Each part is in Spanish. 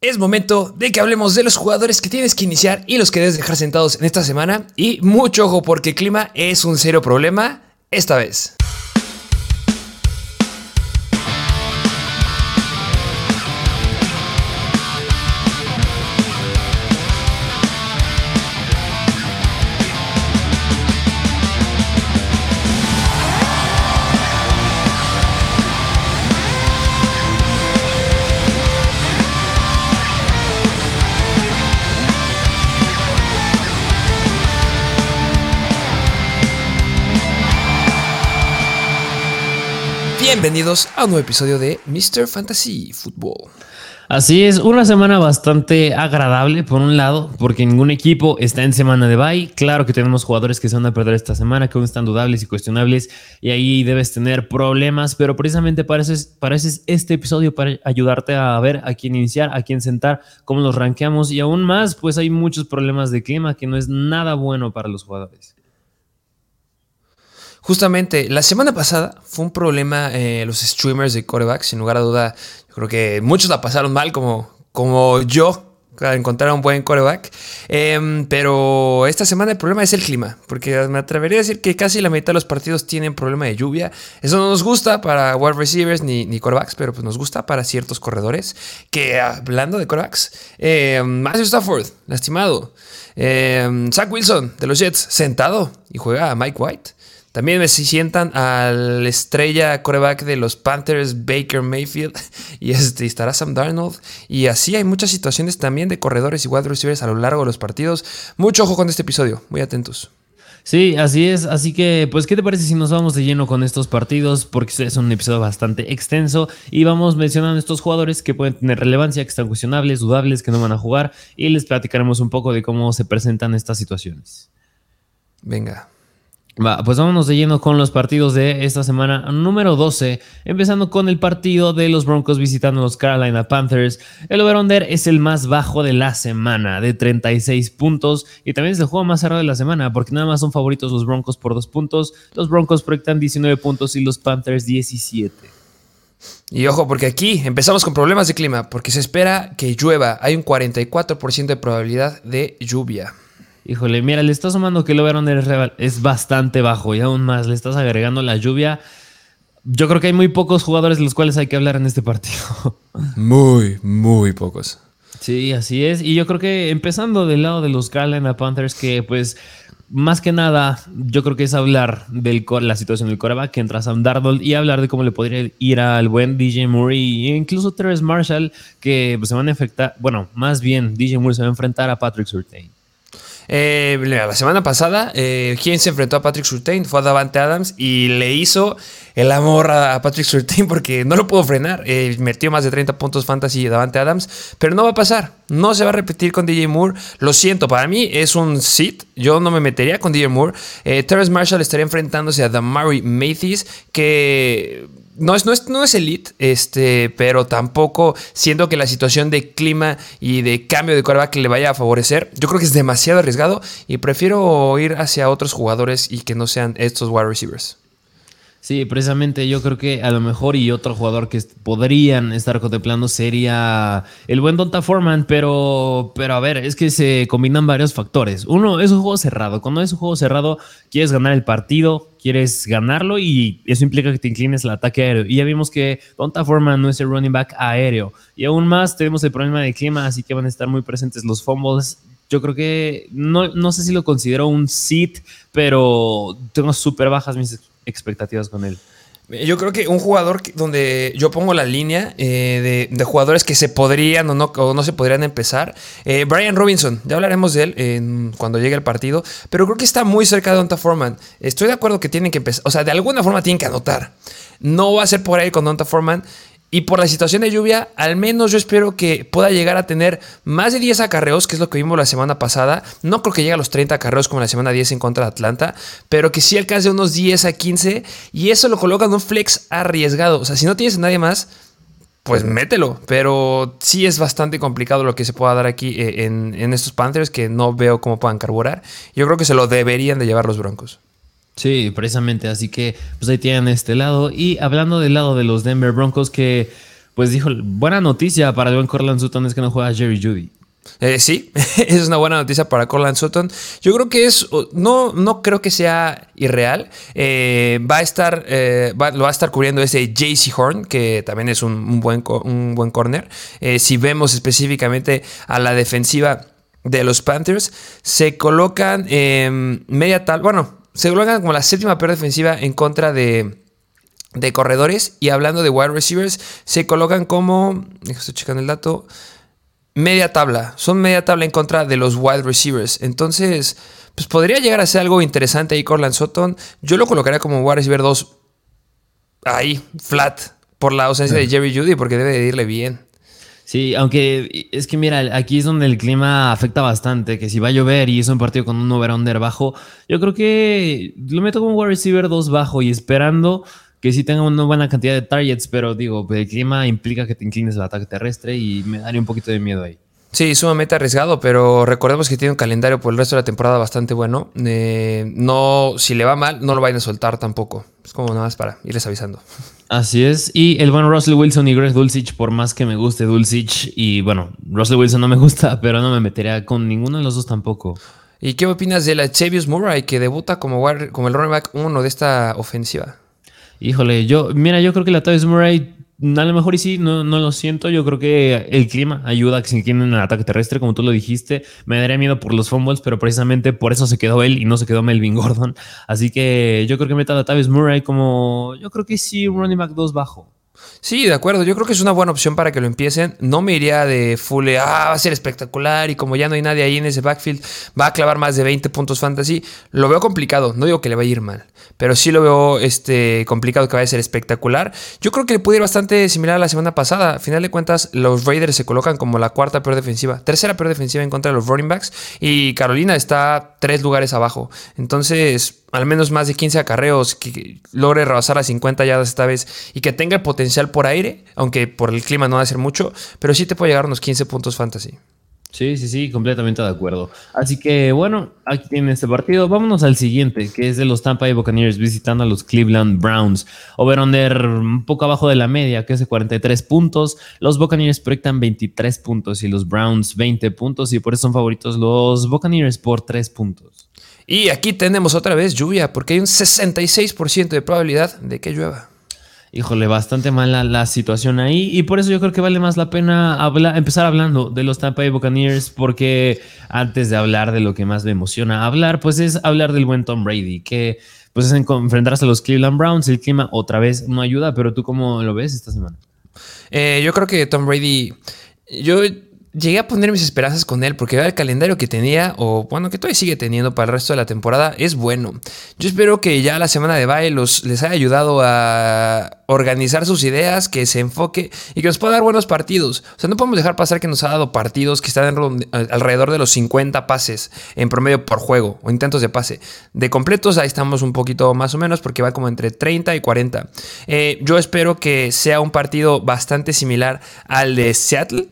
Es momento de que hablemos de los jugadores que tienes que iniciar y los que debes dejar sentados en esta semana. Y mucho ojo porque el clima es un serio problema esta vez. Bienvenidos a un nuevo episodio de Mr. Fantasy Football. Así es, una semana bastante agradable por un lado, porque ningún equipo está en semana de bye. Claro que tenemos jugadores que se van a perder esta semana, que aún están dudables y cuestionables, y ahí debes tener problemas, pero precisamente para para este episodio, para ayudarte a ver a quién iniciar, a quién sentar, cómo los rankeamos, y aún más, pues hay muchos problemas de clima que no es nada bueno para los jugadores. Justamente, la semana pasada fue un problema eh, los streamers de coreback, sin lugar a duda. Yo creo que muchos la pasaron mal, como, como yo, para encontrar un buen coreback. Em, pero esta semana el problema es el clima, porque me atrevería a decir que casi la mitad de los partidos tienen problema de lluvia. Eso no nos gusta para wide receivers ni, ni corebacks, pero pues nos gusta para ciertos corredores. Que hablando de corebacks, eh, Matthew Stafford, lastimado. Em, Zach Wilson de los Jets, sentado y juega a Mike White. También me sientan al estrella coreback de los Panthers, Baker Mayfield, y este, estará Sam Darnold. Y así hay muchas situaciones también de corredores y wide receivers a lo largo de los partidos. Mucho ojo con este episodio, muy atentos. Sí, así es. Así que, pues, ¿qué te parece si nos vamos de lleno con estos partidos? Porque es un episodio bastante extenso y vamos mencionando estos jugadores que pueden tener relevancia, que están cuestionables, dudables, que no van a jugar y les platicaremos un poco de cómo se presentan estas situaciones. Venga. Va, pues vámonos de lleno con los partidos de esta semana número 12, empezando con el partido de los Broncos visitando los Carolina Panthers. El over-under es el más bajo de la semana, de 36 puntos, y también es el juego más cerrado de la semana, porque nada más son favoritos los Broncos por 2 puntos, los Broncos proyectan 19 puntos y los Panthers 17. Y ojo, porque aquí empezamos con problemas de clima, porque se espera que llueva, hay un 44% de probabilidad de lluvia. Híjole, mira, le estás sumando que el over es bastante bajo y aún más le estás agregando la lluvia. Yo creo que hay muy pocos jugadores de los cuales hay que hablar en este partido. Muy, muy pocos. Sí, así es. Y yo creo que empezando del lado de los Carolina Panthers, que pues más que nada, yo creo que es hablar de la situación del coreback que entra Sam Darnold y hablar de cómo le podría ir al buen DJ Murray e incluso Terrence Marshall, que pues, se van a enfrentar, bueno, más bien DJ Murray se va a enfrentar a Patrick Surtain. Eh, la semana pasada, eh, quien se enfrentó a Patrick Surtain fue a Davante Adams y le hizo el amor a Patrick Surtain porque no lo pudo frenar. Eh, metió más de 30 puntos fantasy Davante Adams, pero no va a pasar. No se va a repetir con DJ Moore. Lo siento, para mí es un sit. Yo no me metería con DJ Moore. Terrence Marshall estaría enfrentándose a Damari Mathis, que no es, no es, no es elite, este, pero tampoco siento que la situación de clima y de cambio de que le vaya a favorecer. Yo creo que es demasiado arriesgado y prefiero ir hacia otros jugadores y que no sean estos wide receivers. Sí, precisamente yo creo que a lo mejor y otro jugador que podrían estar contemplando sería el buen Donta Foreman, pero, pero a ver, es que se combinan varios factores. Uno, es un juego cerrado. Cuando es un juego cerrado, quieres ganar el partido, quieres ganarlo y eso implica que te inclines al ataque aéreo. Y ya vimos que Donta Foreman no es el running back aéreo. Y aún más tenemos el problema de clima, así que van a estar muy presentes los fumbles yo creo que no, no, sé si lo considero un sit, pero tengo súper bajas mis expectativas con él? Yo creo que un jugador donde yo pongo la línea eh, de, jugadores que se podrían o no, no se podrían empezar. Eh, Brian Robinson, ya hablaremos de él cuando llegue el partido, pero creo que está muy cerca de Donta Foreman. Estoy de acuerdo que tienen que empezar, o sea, de alguna forma tienen que anotar. No va a ser por ahí con Donta Foreman. Y por la situación de lluvia, al menos yo espero que pueda llegar a tener más de 10 acarreos, que es lo que vimos la semana pasada. No creo que llegue a los 30 acarreos como la semana 10 en contra de Atlanta, pero que sí alcance unos 10 a 15 y eso lo coloca en un flex arriesgado. O sea, si no tienes a nadie más, pues mételo. Pero sí es bastante complicado lo que se pueda dar aquí eh, en, en estos Panthers que no veo cómo puedan carburar. Yo creo que se lo deberían de llevar los Broncos. Sí, precisamente. Así que pues ahí tienen este lado. Y hablando del lado de los Denver Broncos, que Pues dijo, buena noticia para el buen Corland Sutton es que no juega Jerry Judy. Eh, sí, es una buena noticia para Corland Sutton. Yo creo que es, no, no creo que sea irreal. Eh, va a estar, eh, lo va a estar cubriendo ese JC Horn, que también es un, buen, un buen corner. si vemos específicamente a la defensiva de los Panthers, se colocan media tal, bueno, se colocan como la séptima peor defensiva en contra de, de corredores. Y hablando de wide receivers, se colocan como, estoy checando el dato, media tabla. Son media tabla en contra de los wide receivers. Entonces, pues podría llegar a ser algo interesante ahí Corland Sutton. Yo lo colocaría como wide receiver 2 ahí, flat, por la ausencia de Jerry Judy, porque debe de irle bien. Sí, aunque es que mira, aquí es donde el clima afecta bastante, que si va a llover y es un partido con un over-under bajo, yo creo que lo meto como wide receiver 2 bajo y esperando que sí tenga una buena cantidad de targets, pero digo, el clima implica que te inclines al ataque terrestre y me daría un poquito de miedo ahí. Sí, sumamente arriesgado, pero recordemos que tiene un calendario por el resto de la temporada bastante bueno. Eh, no, si le va mal, no lo vayan a soltar tampoco. Es como nada más para irles avisando. Así es. Y el buen Russell Wilson y Greg Dulcich, por más que me guste Dulcich, y bueno, Russell Wilson no me gusta, pero no me metería con ninguno de los dos tampoco. ¿Y qué opinas de la Chavius Murray, que debuta como, como el running back uno de esta ofensiva? Híjole, yo, mira, yo creo que la Tavis Murray, a lo mejor y sí, no, no lo siento. Yo creo que el clima ayuda a que se inclinen el ataque terrestre, como tú lo dijiste. Me daría miedo por los fumbles, pero precisamente por eso se quedó él y no se quedó Melvin Gordon. Así que yo creo que meta a Tavis Murray como, yo creo que sí, running back 2 bajo. Sí, de acuerdo. Yo creo que es una buena opción para que lo empiecen. No me iría de full, ah, va a ser espectacular y como ya no hay nadie ahí en ese backfield, va a clavar más de 20 puntos fantasy. Lo veo complicado. No digo que le vaya a ir mal, pero sí lo veo este, complicado que vaya a ser espectacular. Yo creo que le puede ir bastante similar a la semana pasada. A final de cuentas, los Raiders se colocan como la cuarta peor defensiva, tercera peor defensiva en contra de los running backs y Carolina está tres lugares abajo. Entonces, al menos más de 15 acarreos, que logre rebasar las 50 yardas esta vez y que tenga el potencial por aire, aunque por el clima no va a ser mucho, pero sí te puede llegar unos 15 puntos fantasy. Sí, sí, sí, completamente de acuerdo. Así que bueno, aquí tiene este partido. Vámonos al siguiente, que es de los Tampa Bay Buccaneers visitando a los Cleveland Browns. Over-under un poco abajo de la media, que es de 43 puntos. Los Buccaneers proyectan 23 puntos y los Browns 20 puntos y por eso son favoritos los Buccaneers por 3 puntos. Y aquí tenemos otra vez lluvia, porque hay un 66% de probabilidad de que llueva. Híjole, bastante mala la situación ahí. Y por eso yo creo que vale más la pena empezar hablando de los Tampa Bay Buccaneers, porque antes de hablar de lo que más me emociona hablar, pues es hablar del buen Tom Brady, que pues es enfrentarse a los Cleveland Browns. El clima otra vez no ayuda, pero tú cómo lo ves esta semana? Eh, yo creo que Tom Brady, yo llegué a poner mis esperanzas con él porque el calendario que tenía, o bueno, que todavía sigue teniendo para el resto de la temporada, es bueno. Yo espero que ya la semana de bye los, les haya ayudado a organizar sus ideas, que se enfoque y que nos pueda dar buenos partidos. O sea, no podemos dejar pasar que nos ha dado partidos que están alrededor de los 50 pases en promedio por juego o intentos de pase. De completos, ahí estamos un poquito más o menos porque va como entre 30 y 40. Eh, yo espero que sea un partido bastante similar al de Seattle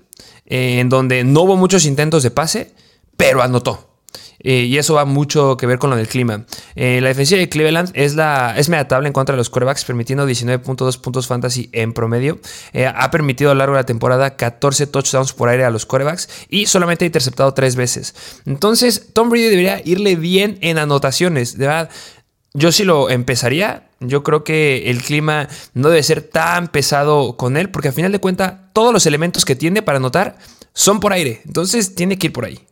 eh, en donde no hubo muchos intentos de pase, pero anotó. Eh, y eso va mucho que ver con lo del clima. Eh, la defensiva de Cleveland es, la, es media en contra de los quarterbacks, permitiendo 19.2 puntos fantasy en promedio. ha permitido a lo largo de la temporada 14 touchdowns por aire a los quarterbacks y solamente ha interceptado 3 veces. Entonces, Tom Brady debería irle bien en anotaciones. De verdad, yo sí lo empezaría. Yo creo que el clima no debe ser tan pesado con él, porque al final de cuentas, todos los elementos que tiene para anotar son por aire. Entonces tiene que ir por ahí.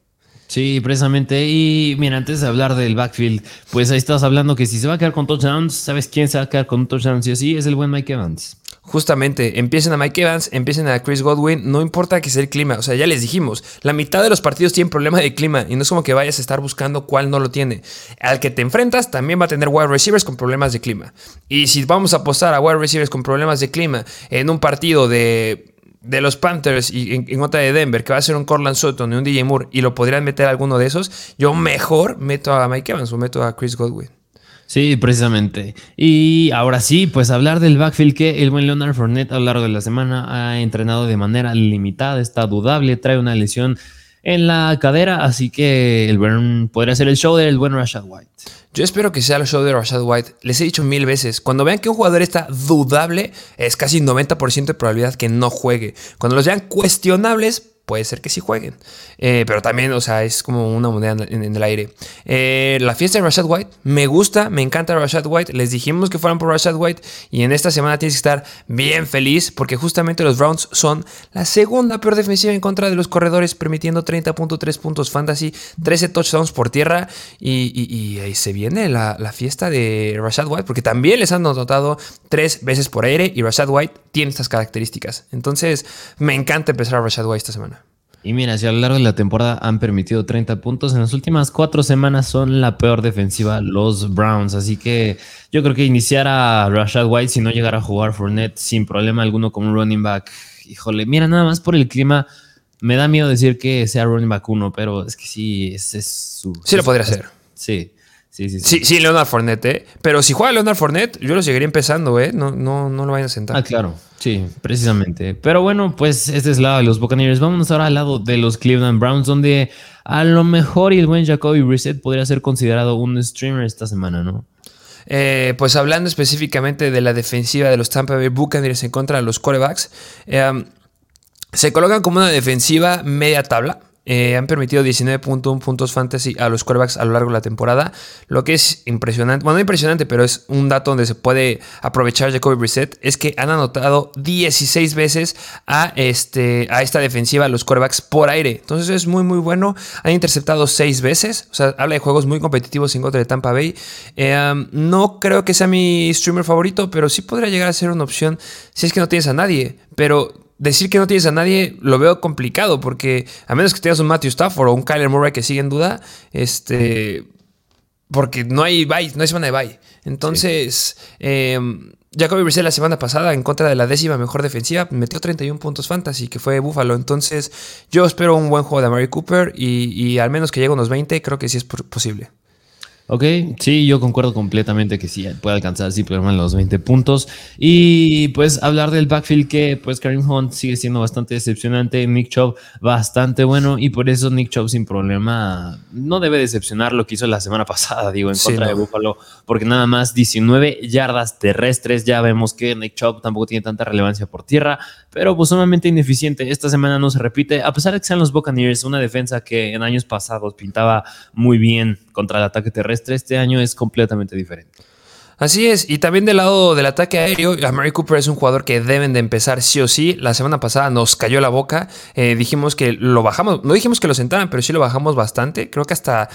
Sí, precisamente. Y mira, antes de hablar del backfield, pues ahí estás hablando que si se va a quedar con touchdowns, ¿sabes quién se va a quedar con touchdowns? Y así es el buen Mike Evans. Justamente, empiecen a Mike Evans, empiecen a Chris Godwin, no importa que sea el clima, o sea, ya les dijimos, la mitad de los partidos tienen problema de clima y no es como que vayas a estar buscando cuál no lo tiene. Al que te enfrentas también va a tener wide receivers con problemas de clima. Y si vamos a apostar a wide receivers con problemas de clima en un partido de, de los Panthers y en, otra de Denver, que va a ser un Corland Sutton y un DJ Moore y lo podrían meter a alguno de esos, yo mejor meto a Mike Evans o meto a Chris Godwin. Sí, precisamente. Y ahora sí, pues hablar del backfield que el buen Leonard Fournette a lo largo de la semana ha entrenado de manera limitada, está dudable, trae una lesión en la cadera, así que el buen podría ser el show del buen Rashad White. Yo espero que sea el show de Rashad White. Les he dicho mil veces, cuando vean que un jugador está dudable, es casi 90% de probabilidad que no juegue. Cuando los vean cuestionables, puede ser que sí jueguen. Eh, pero también, o sea, es como una moneda en, el aire. Eh, la fiesta de Rashad White, me gusta, me encanta Rashad White. Les dijimos que fueran por Rashad White y en esta semana tienes que estar bien feliz porque justamente los Browns son la segunda peor defensiva en contra de los corredores, permitiendo 30.3 puntos fantasy, 13 touchdowns por tierra. Y, ahí se viene la, la, fiesta de Rashad White porque también les han anotado tres veces por aire y Rashad White tiene estas características. Entonces, me encanta empezar a Rashad White esta semana. Y mira, si a lo largo de la temporada han permitido 30 puntos, en las últimas cuatro semanas son la peor defensiva los Browns. Así que yo creo que iniciar a Rashad White si no llegara a jugar Fournette sin problema alguno como un running back. Híjole, mira, nada más por el clima. Me da miedo decir que sea running back uno, pero es que sí, ese es su. Sí, lo podría hacer. Sí. Sí, sí, sí. Sí, Leonard Fournette, ¿eh? Pero si juega Leonard Fournette, yo lo seguiría empezando, ¿eh? No, no, no lo vayan a sentar. Ah, claro. Sí, precisamente. Pero bueno, pues este es el lado de los Buccaneers. Vámonos ahora al lado de los Cleveland Browns, donde a lo mejor el buen Jacoby Brissett podría ser considerado un streamer esta semana, ¿no? Eh, pues hablando específicamente de la defensiva de los Tampa Bay Buccaneers en contra de los quarterbacks, eh, se colocan como una defensiva media tabla. Eh, han permitido 19.1 puntos fantasy a los quarterbacks a lo largo de la temporada, lo que es impresionante. Bueno, no impresionante, pero es un dato donde se puede aprovechar Jacoby Brissett. Es que han anotado 16 veces a, este, a esta defensiva, a los quarterbacks por aire. Entonces es muy, muy bueno. Han interceptado 6 veces. O sea, habla de juegos muy competitivos en contra de Tampa Bay. Eh, no creo que sea mi streamer favorito, pero sí podría llegar a ser una opción si es que no tienes a nadie. Pero decir que no tienes a nadie lo veo complicado porque a menos que tengas un Matthew Stafford o un Kyler Murray que sigue en duda, este, porque no hay bye, no hay semana de bye. Entonces, eh, Jacoby Brissett la semana pasada en contra de la décima mejor defensiva metió 31 puntos fantasy, que fue Buffalo. Entonces, yo espero un buen juego de Mary Cooper y, y al menos que llegue a unos 20, creo que sí es posible. Ok, sí, yo concuerdo completamente que sí puede alcanzar sin problema los 20 puntos. Y pues hablar del backfield que pues Karim Hunt sigue siendo bastante decepcionante, Nick Chubb bastante bueno y por eso Nick Chubb sin problema no debe decepcionar lo que hizo la semana pasada, digo, en contra de Buffalo, porque nada más 19 yardas terrestres, ya vemos que Nick Chubb tampoco tiene tanta relevancia por tierra, pero pues sumamente ineficiente. Esta semana no se repite, a pesar de que sean los Buccaneers, una defensa que en años pasados pintaba muy bien contra el ataque terrestre, este año es completamente diferente. Así es, y también del lado del ataque aéreo, Mary Cooper es un jugador que deben de empezar sí o sí. La semana pasada nos cayó la boca, eh, dijimos que lo bajamos, no dijimos que lo sentaran, pero sí lo bajamos bastante, creo que hasta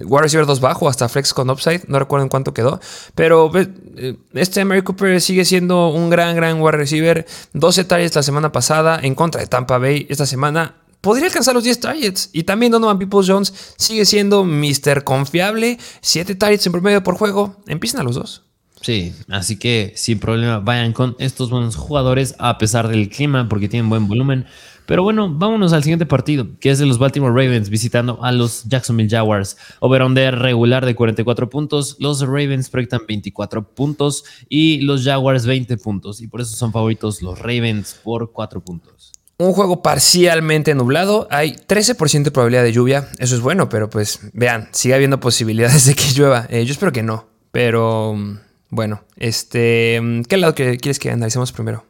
wide receiver 2 bajo, hasta flex con upside, no recuerdo en cuánto quedó, pero eh, este Mary Cooper sigue siendo un gran, gran wide receiver, 12 targets la semana pasada en contra de Tampa Bay, esta semana podría alcanzar los 10 targets. Y también Donovan Peoples Jones sigue siendo Mr. Confiable. 7 targets en promedio por juego. Empiezan a los dos. Sí, así que sin problema vayan con estos buenos jugadores a pesar del clima porque tienen buen volumen. Pero bueno, vámonos al siguiente partido, que es de los Baltimore Ravens visitando a los Jacksonville Jaguars. Over-under regular de 44 puntos. Los Ravens proyectan 24 puntos y los Jaguars 20 puntos. Y por eso son favoritos los Ravens por 4 puntos. Un juego parcialmente nublado, hay 13% de probabilidad de lluvia, eso es bueno, pero pues vean, sigue habiendo posibilidades de que llueva. Eh, yo espero que no, pero mm, bueno, este, mm, ¿qué lado quieres que analicemos primero?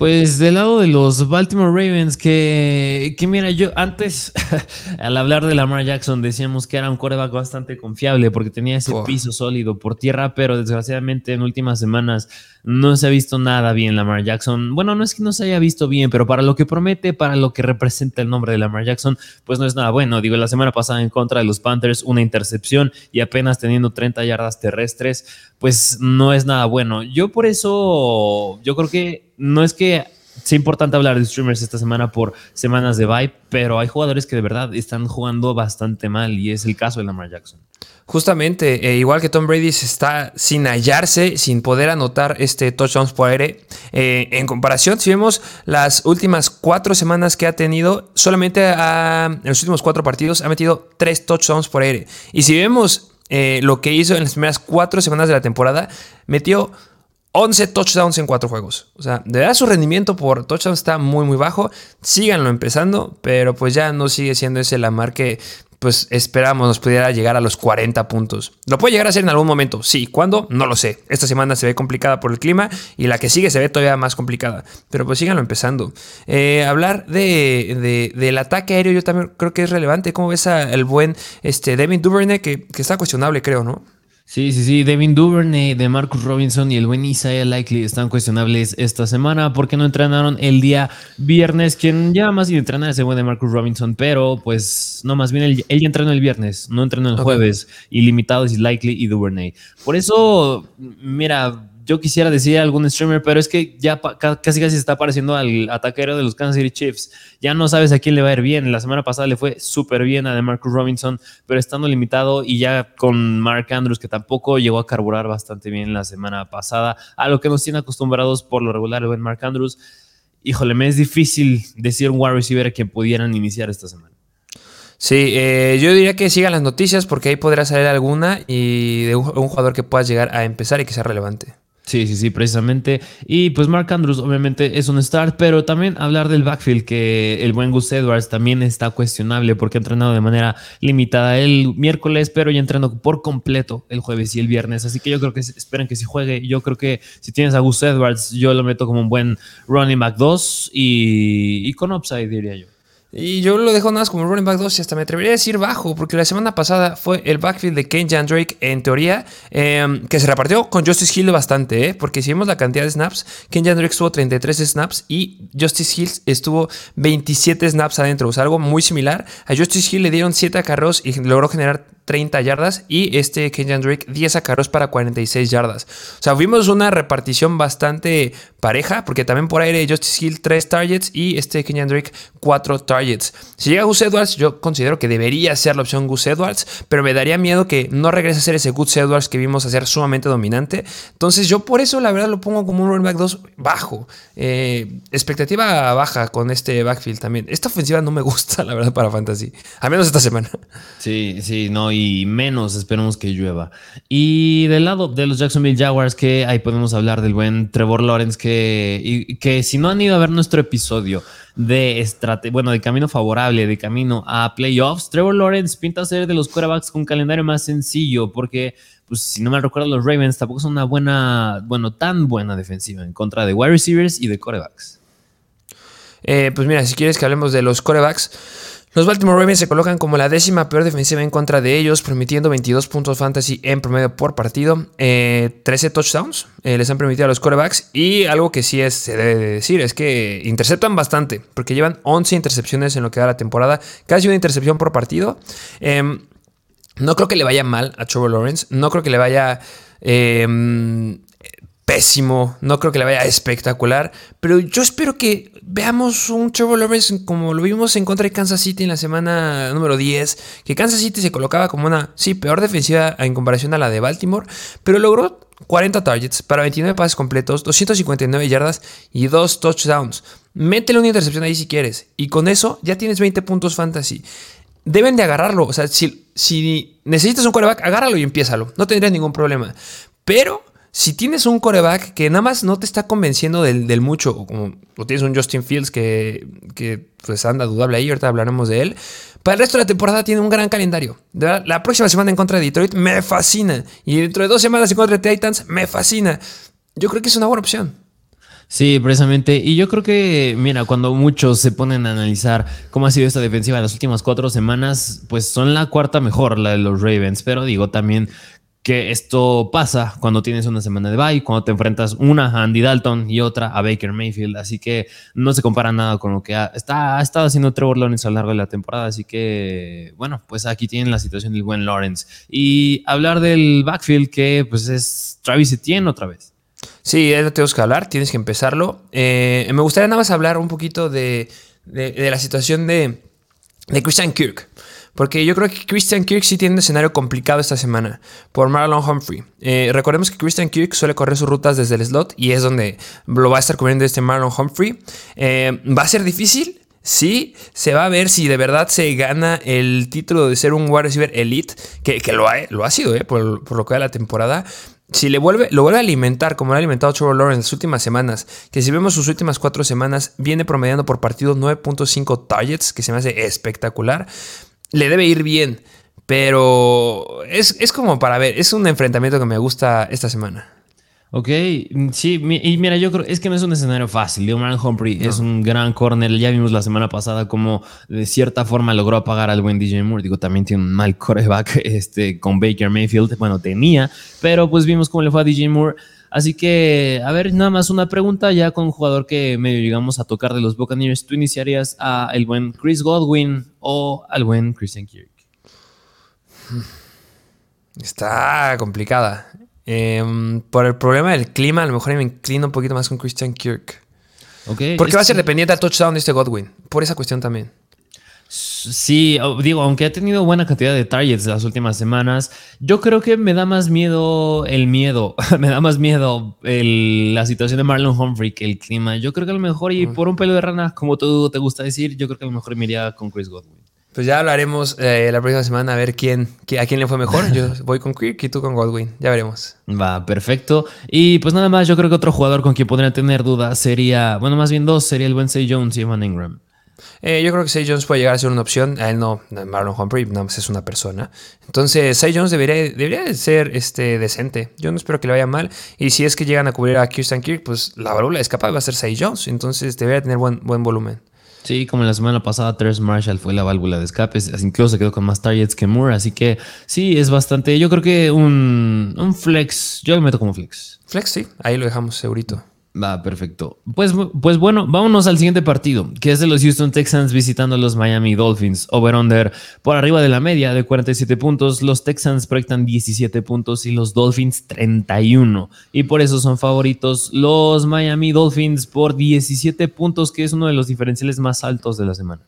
Pues del lado de los Baltimore Ravens, que, que mira, yo antes, al hablar de Lamar Jackson, decíamos que era un coreback bastante confiable porque tenía ese piso sólido por tierra, pero desgraciadamente en últimas semanas no se ha visto nada bien Lamar Jackson. Bueno, no es que no se haya visto bien, pero para lo que promete, para lo que representa el nombre de Lamar Jackson, pues no es nada bueno. Digo, la semana pasada en contra de los Panthers, una intercepción y apenas teniendo 30 yardas terrestres, pues no es nada bueno. Yo por eso, yo creo que no es que sea importante hablar de streamers esta semana por semanas de bye, pero hay jugadores que de verdad están jugando bastante mal y es el caso de Lamar Jackson. Justamente, eh, igual que Tom Brady se está sin hallarse, sin poder anotar este touchdowns por aire. Eh, en comparación, si vemos las últimas cuatro semanas que ha tenido, solamente en los últimos cuatro partidos ha metido tres touchdowns por aire. Y si vemos eh, lo que hizo en las primeras cuatro semanas de la temporada, metió 11 touchdowns en 4 juegos. O sea, de verdad su rendimiento por touchdowns está muy, muy bajo. Síganlo empezando, pero pues ya no sigue siendo ese la que pues esperamos nos pudiera llegar a los 40 puntos. ¿Lo puede llegar a ser en algún momento? Sí. ¿Cuándo? No lo sé. Esta semana se ve complicada por el clima y la que sigue se ve todavía más complicada. Pero pues síganlo empezando. Eh, hablar de, del ataque aéreo yo también creo que es relevante. ¿Cómo ves al buen este, Devin Duvernay que, que está cuestionable creo, ¿no? Sí, sí, sí. Devin Duvernay, de Marcus Robinson y el buen Isaiah Likely están cuestionables esta semana porque no entrenaron el día viernes. Quien ya más bien entrenar es el buen de Marcus Robinson, pero pues no, más bien él, ya entrenó el viernes, no entrenó el jueves. Y limitados y Likely y Duvernay. Por eso, mira, yo quisiera decir algún streamer, pero es que ya casi casi está apareciendo al ataquero de los Kansas City Chiefs. Ya no sabes a quién le va a ir bien. La semana pasada le fue súper bien a Marcus Robinson, pero estando limitado y ya con Mark Andrews, que tampoco llegó a carburar bastante bien la semana pasada, a lo que nos tiene acostumbrados por lo regular el buen Mark Andrews. Híjole, me es difícil decir un wide receiver que pudieran iniciar esta semana. Sí, eh, yo diría que sigan las noticias porque ahí podrá salir alguna y de un, jugador que puedas llegar a empezar y que sea relevante. Sí, sí, sí, precisamente. Y pues Mark Andrews obviamente es un start, pero también hablar del backfield, que el buen Gus Edwards también está cuestionable porque ha entrenado de manera limitada el miércoles, pero ya entrenó por completo el jueves y el viernes. Así que yo creo que esperen que si juegue. Yo creo que si tienes a Gus Edwards, yo lo meto como un buen running back 2 y, y con upside, diría yo. Y yo lo dejo nada más como running back 2 y hasta me atrevería a decir bajo, porque la semana pasada fue el backfield de Ken Drake en teoría, em, que se repartió con Justice Hill bastante, ¿eh? porque si vemos la cantidad de snaps, Ken Drake estuvo 33 snaps y Justice Hill estuvo 27 snaps adentro, o sea, algo muy similar. A Justice Hill le dieron 7 acarreos y logró generar 30 yardas y este Kenyan Drake 10 acarreos para 46 yardas. O sea, vimos una repartición bastante pareja porque también por aire Justice Hill 3 targets y este Kenyan Drake 4 targets. Si llega Gus Edwards, yo considero que debería ser la opción Gus Edwards, pero me daría miedo que no regrese a ser ese Gus Edwards que vimos a ser sumamente dominante. Entonces yo por eso la verdad lo pongo como un running back 2 bajo. Eh, expectativa baja con este backfield también. Esta ofensiva no me gusta la verdad para Fantasy, al menos esta semana. Sí, sí, no, y y menos esperemos que llueva. Y del lado de los Jacksonville Jaguars, que ahí podemos hablar del buen Trevor Lawrence, que, que si no han ido a ver nuestro episodio de bueno, de camino favorable, de camino a playoffs, Trevor Lawrence pinta ser de los quarterbacks con calendario más sencillo, porque pues si no me recuerdo, los Ravens tampoco son una buena, bueno, tan buena defensiva en contra de wide receivers y de quarterbacks. Eh, pues mira, si quieres que hablemos de los quarterbacks, los Baltimore Ravens se colocan como la décima peor defensiva en contra de ellos, permitiendo 22 puntos fantasy en promedio por partido, 13 eh, touchdowns eh, les han permitido a los quarterbacks y algo que sí es, se debe decir es que interceptan bastante, porque llevan 11 intercepciones en lo que da la temporada, casi una intercepción por partido. Em, no creo que le vaya mal a Trevor Lawrence, no creo que le vaya em, pésimo, no creo que le vaya espectacular, pero yo espero que veamos un Trevor Lawrence como lo vimos en contra de Kansas City en la semana número 10, que Kansas City se colocaba como una, sí, peor defensiva en comparación a la de Baltimore, pero logró 40 targets para 29 pases completos, 259 yardas y 2 touchdowns. Métele una intercepción ahí si quieres, y con eso ya tienes 20 puntos fantasy. Deben de agarrarlo, o sea, si, si necesitas un quarterback, agárralo y empiézalo, no tendrías ningún problema. Pero si tienes un coreback que nada más no te está convenciendo del, mucho, o como tienes un Justin Fields que, pues anda dudable ahí, ahorita hablaremos de él. Para el resto de la temporada tiene un gran calendario. la próxima semana en contra de Detroit me fascina. Y dentro de dos semanas en contra de Titans me fascina. Yo creo que es una buena opción. Sí, precisamente. Y yo creo que, mira, cuando muchos se ponen a analizar cómo ha sido esta defensiva en las últimas cuatro semanas, pues son la cuarta mejor, la de los Ravens. Pero digo, también que esto pasa cuando tienes una semana de bye, cuando te enfrentas una a Andy Dalton y otra a Baker Mayfield, así que no se compara nada con lo que ha, está, ha estado haciendo Trevor Lawrence a lo largo de la temporada, así que bueno, pues aquí tienen la situación del buen Lawrence. Y hablar del backfield que pues es Travis Etienne otra vez. Sí, es lo que tenemos que hablar, tienes que empezarlo. Eh, me gustaría nada más hablar un poquito de, de, la situación de, de Christian Kirk. Porque yo creo que Christian Kirk sí tiene un escenario complicado esta semana por Marlon Humphrey. Eh, recordemos que Christian Kirk suele correr sus rutas desde el slot y es donde lo va a estar cubriendo este Marlon Humphrey. Eh, va a ser difícil. Sí, se va a ver si de verdad se gana el título de ser un wide receiver elite, que, lo, ha, lo ha sido eh, por, lo que da la temporada. si le vuelve, lo vuelve a alimentar como lo ha alimentado Trevor Lawrence en las últimas semanas, que si vemos sus últimas cuatro semanas, viene promediando por partido 9.5 targets, que se me hace espectacular, le debe ir bien. Pero es, es como para ver, es un enfrentamiento que me gusta esta semana. Ok, sí, y mira, yo creo, es que no es un escenario fácil. Leon Humphrey es un gran corner. Ya vimos la semana pasada cómo de cierta forma logró apagar al buen DJ Moore. Digo, también tiene un mal coreback este, con Baker Mayfield. Bueno, tenía, pero pues vimos cómo le fue a DJ Moore. Así que, a ver, nada más una pregunta ya con un jugador que medio llegamos a tocar de los Buccaneers. ¿Tú iniciarías a el buen Chris Godwin o al buen Christian Kirk? Está complicada. Em, por el problema del clima, a lo mejor me inclino un poquito más con Christian Kirk. Okay, Porque va a ser dependiente al touchdown de este Godwin. Por esa cuestión también. Sí, digo, aunque ha tenido buena cantidad de targets las últimas semanas, yo creo que me da más miedo el miedo, me da más miedo la situación de Marlon Humphrey que el clima. Yo creo que a lo mejor, y por un pelo de rana, como tú te gusta decir, yo creo que a lo mejor me iría con Chris Godwin. Pues ya hablaremos eh, la próxima semana a ver quién, a quién le fue mejor. Yo voy con Kirk y tú con Godwin. Ya veremos. Va, perfecto. Y pues nada más, yo creo que otro jugador con quien podría tener dudas sería, bueno, más bien dos, sería el buen Jones y Evan Ingram. Eh, yo creo que Say Jones puede llegar a ser una opción. A él no, Marlon Humphrey, nada más es una persona. Entonces, Say Jones debería, debería ser este, decente. Yo no espero que le vaya mal. Y si es que llegan a cubrir a Kirsten Kirk, pues la válvula escapada va a ser Say Jones. Entonces, debería tener buen, buen volumen. Sí, como la semana pasada, Terrence Marshall fue la válvula de escape, incluso se quedó con más targets que Moore, así que sí, es bastante, yo creo que un, un flex, yo lo meto como flex. Flex, sí, ahí lo dejamos segurito. Va, perfecto. Pues, pues bueno, vámonos al siguiente partido, que es de los Houston Texans visitando a los Miami Dolphins. Over-under por arriba de la media de 47 puntos. Los Texans proyectan 17 puntos y los Dolphins 31. Y por eso son favoritos los Miami Dolphins por 17 puntos, que es uno de los diferenciales más altos de la semana.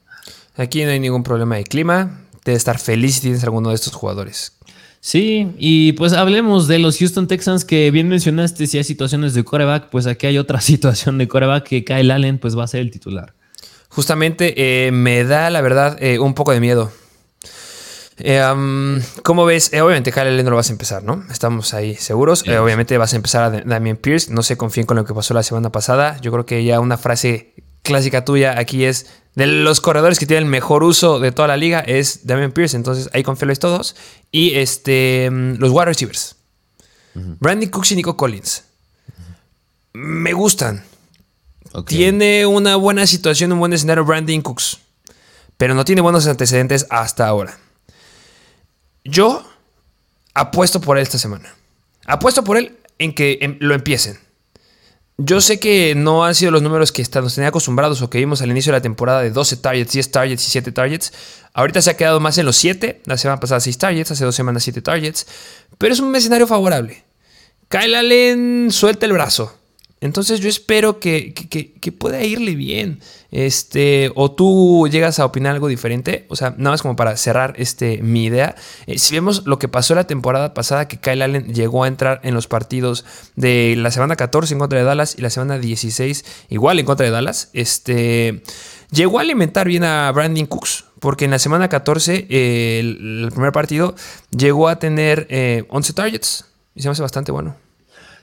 Aquí no hay ningún problema de clima. Debes estar feliz si tienes alguno de estos jugadores. Sí, y pues hablemos de los Houston Texans que bien mencionaste, si hay situaciones de coreback, pues aquí hay otra situación de coreback que Kyle Allen pues va a ser el titular. Justamente eh, me da la verdad eh, un poco de miedo. Eh, ¿Cómo ves? obviamente Kyle Allen no lo vas a empezar, ¿no? Estamos ahí seguros. obviamente vas a empezar a Damien Pierce. No se confíen con lo que pasó la semana pasada. Yo creo que ya una frase clásica tuya aquí es de los corredores que tienen el mejor uso de toda la liga es Damian Pierce, entonces ahí confío todos. Y este, mm, los wide receivers. Brandon Cooks y Nico Collins. Me gustan. Tiene una buena situación, un buen escenario Brandon Cooks. Pero no tiene buenos antecedentes hasta ahora. Yo apuesto por él esta semana. Apuesto por él en que lo empiecen. Yo sé que no han sido los números que nos tenía acostumbrados o que vimos al inicio de la temporada de 12 targets, 10 targets y 7 targets. Ahorita se ha quedado más en los 7. La semana pasada 6 targets, hace dos semanas 7 targets. Pero es un escenario favorable. Kyle Allen suelta el brazo. Entonces yo espero que, pueda irle bien. Este, o tú llegas a opinar algo diferente. O sea, nada más como para cerrar este, mi idea. Eh, si vemos lo que pasó la temporada pasada, que Kyle Allen llegó a entrar en los partidos de la semana 14 en contra de Dallas y la semana 16 igual en contra de Dallas. Este, llegó a alimentar bien a Brandon Cooks. Porque en la semana 14, el, primer partido, llegó a tener 11 eh, targets. Y se me hace bastante bueno.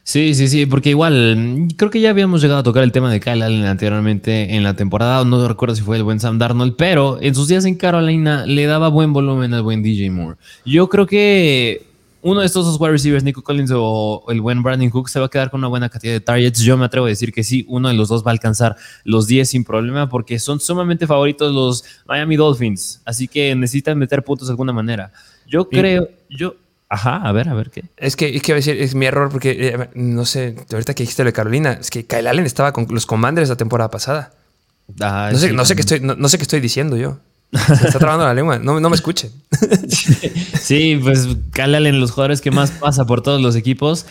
Sí, sí, sí, porque igual creo que ya habíamos llegado a tocar el tema de Kyle Allen anteriormente en la temporada, no recuerdo si fue el buen Sam Darnold, pero en sus días en Carolina le daba buen volumen al buen DJ Moore. Yo creo que uno de estos dos wide receivers, Nico Collins o el buen Brandon Cook, se va a quedar con una buena cantidad de targets. Yo me atrevo a decir que sí, uno de los dos va a alcanzar los 10 sin problema porque son sumamente favoritos los Miami Dolphins, así que necesitan meter puntos de alguna manera. Yo creo, yo Ajá, a ver, a ver qué. Es que, es que decir, es mi error porque, eh, no sé, ahorita que dijiste lo de Carolina, es que Kyle Allen estaba con los Commanders la temporada pasada. Ah, no, sé, no, sé qué estoy, no, sé qué estoy diciendo yo. Se está trabando la lengua, no, no me escuchen. sí, pues Kyle Allen, los jugadores que más pasa por todos los equipos.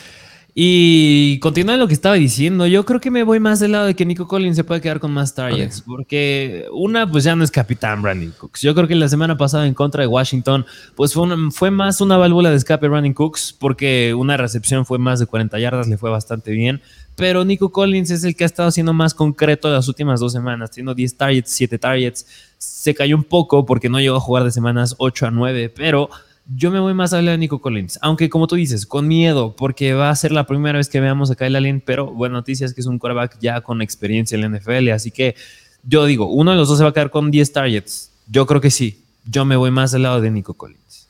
Y continuando lo que estaba diciendo, yo creo que me voy más del lado de que Nico Collins se puede quedar con más targets, porque una, pues ya no es capitán Brandon Cooks. Yo creo que la semana pasada en contra de Washington, pues fue, fue más una válvula de escape Brandon Cooks, porque una recepción fue más de 40 yardas, le fue bastante bien. Pero Nico Collins es el que ha estado siendo más concreto las últimas dos semanas, teniendo 10 targets, 7 targets. Se cayó un poco porque no llegó a jugar de semanas 8 a 9, pero yo me voy más a hablar de Nico Collins. Aunque, como tú dices, con miedo, porque va a ser la primera vez que veamos a Kyle Allen. Pero buena noticia es que es un quarterback ya con experiencia en la NFL. Así que yo digo, uno de los dos se va a quedar con 10 targets. Yo creo que sí. Yo me voy más al lado de Nico Collins.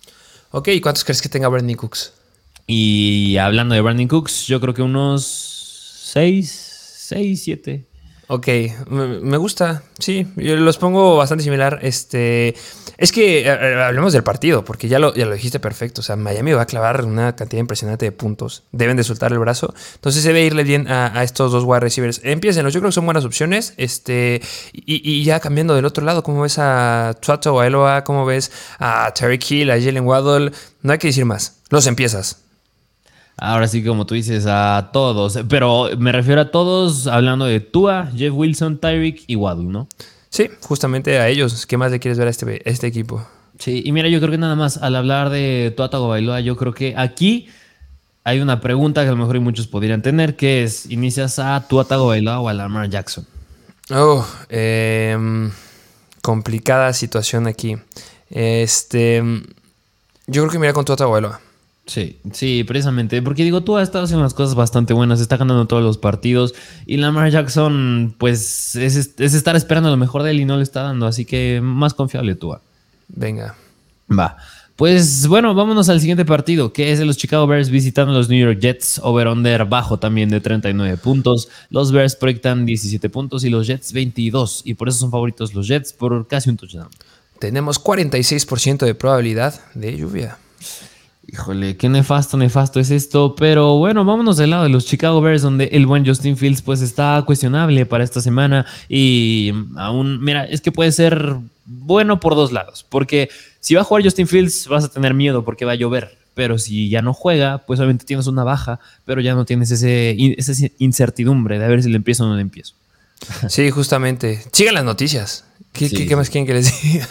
Ok, ¿y cuántos crees que tenga Brandon Cooks? Y hablando de Brandon Cooks, yo creo que unos 6, 6, 7. Ok, me gusta, sí, yo los pongo bastante similar. Este, es que eh, eh, hablemos del partido, porque ya lo, ya lo dijiste perfecto. O sea, Miami va a clavar una cantidad impresionante de puntos. Deben de soltar el brazo. Entonces debe irle bien a, estos dos wide receivers. Empiecen, yo creo que son buenas opciones. Este, y, ya cambiando del otro lado, ¿cómo ves a Tuato o a Eloa? ¿Cómo ves a Terry Hill, a Jalen Waddle? No hay que decir más. Los empiezas. Ahora sí, como tú dices, a todos. Pero me refiero a todos hablando de Tua, Jeff Wilson, Tyreek y Waddle, ¿no? Sí, justamente a ellos. ¿Qué más le quieres ver a este, este equipo? Sí, y mira, yo creo que nada más al hablar de Tua Tagovailoa, yo creo que aquí hay una pregunta que a lo mejor muchos podrían tener, que es, ¿inicias a Tua Tagovailoa o a Lamar Jackson? Oh, em, complicada situación aquí. Este, yo creo que mira con Tua Tagovailoa. Sí, sí, precisamente. Porque digo, tú has estado haciendo unas cosas bastante buenas, está ganando todos los partidos. Y Lamar Jackson, pues, es, estar esperando lo mejor de él y no le está dando. Así que más confiable tú. Venga. Va. Pues bueno, vámonos al siguiente partido, que es de los Chicago Bears visitando a los New York Jets. Over-under bajo también de 39 puntos. Los Bears proyectan 17 puntos y los Jets 22. Y por eso son favoritos los Jets por casi un touchdown. Tenemos 46% de probabilidad de lluvia. Híjole, qué nefasto, nefasto es esto. Pero bueno, vámonos del lado de los Chicago Bears, donde el buen Justin Fields pues está cuestionable para esta semana. Y aún, mira, es que puede ser bueno por dos lados. Porque si va a jugar Justin Fields, vas a tener miedo porque va a llover. Pero si ya no juega, pues obviamente tienes una baja, pero ya no tienes ese, esa incertidumbre de a ver si le empiezo o no le empiezo. Sí, justamente. Sigan las noticias. ¿Qué, ¿qué más quieren que les diga?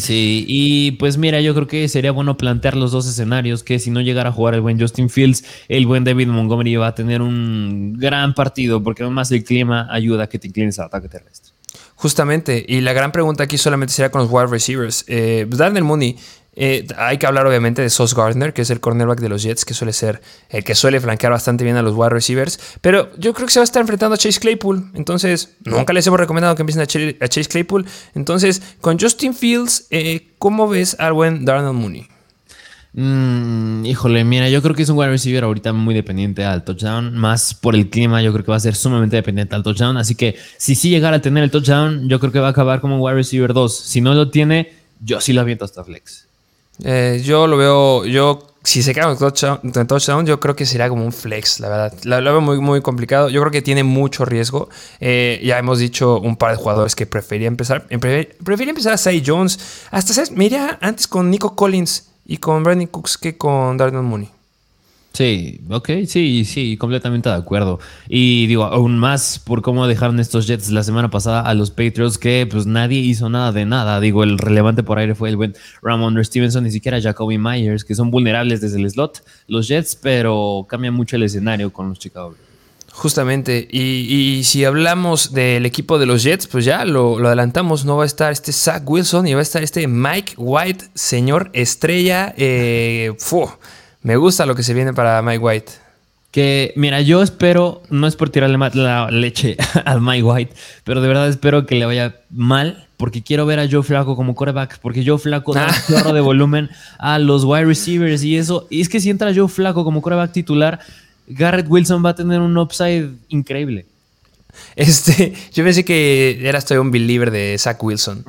Sí, y pues mira, yo creo que sería bueno plantear los dos escenarios, que si no llegara a jugar el buen Justin Fields, el buen David Montgomery va a tener un gran partido, porque además el clima ayuda a que te inclines al ataque terrestre. Justamente, y la gran pregunta aquí solamente sería con los wide receivers. Eh, Daniel Mooney eh, hay que hablar obviamente de Sauce Gardner, que es el cornerback de los Jets, que suele ser el que suele flanquear bastante bien a los wide receivers. Pero yo creo que se va a estar enfrentando a Chase Claypool. Entonces, nunca les hemos recomendado que empiecen a, Chase Claypool. Entonces, con Justin Fields, eh, ¿cómo ves al buen Darnell Mooney? Mm, híjole, mira, yo creo que es un wide receiver ahorita muy dependiente al touchdown. Más por el clima, yo creo que va a ser sumamente dependiente al touchdown. Así que si sí llegara a tener el touchdown, yo creo que va a acabar como un wide receiver 2. Si no lo tiene, yo sí lo aviento hasta flex. Eh, yo lo veo, yo si se queda en touchdown, yo creo que será como un flex, la verdad. Lo, veo muy, muy complicado. Yo creo que tiene mucho riesgo. Eh, ya hemos dicho un par de jugadores que prefería empezar. Prefería empezar a Say Jones. Hasta, ¿sabes? Me antes con Nico Collins y con Brandon Cooks que con Darnell Mooney. Sí, ok, sí, sí, completamente de acuerdo. Y digo, aún más por cómo dejaron estos Jets la semana pasada a los Patriots, que pues nadie hizo nada de nada. Digo, el relevante por aire fue el buen Ramon Stevenson, ni siquiera Jacoby Myers, que son vulnerables desde el slot, los Jets, pero cambia mucho el escenario con los Chicago. Justamente, y, si hablamos del equipo de los Jets, pues ya lo, adelantamos, no va a estar este Zach Wilson y va a estar este Mike White, señor estrella. Eh, me gusta lo que se viene para Mike White. Que, mira, yo espero, no es por tirarle la leche al Mike White, pero de verdad espero que le vaya mal, porque quiero ver a Joe Flaco como quarterback, porque Joe Flaco da un chorro de volumen a los wide receivers y eso. Y es que si entra Joe Flaco como quarterback titular, Garrett Wilson va a tener un upside increíble. Este, yo pensé que era estoy un believer de Zach Wilson.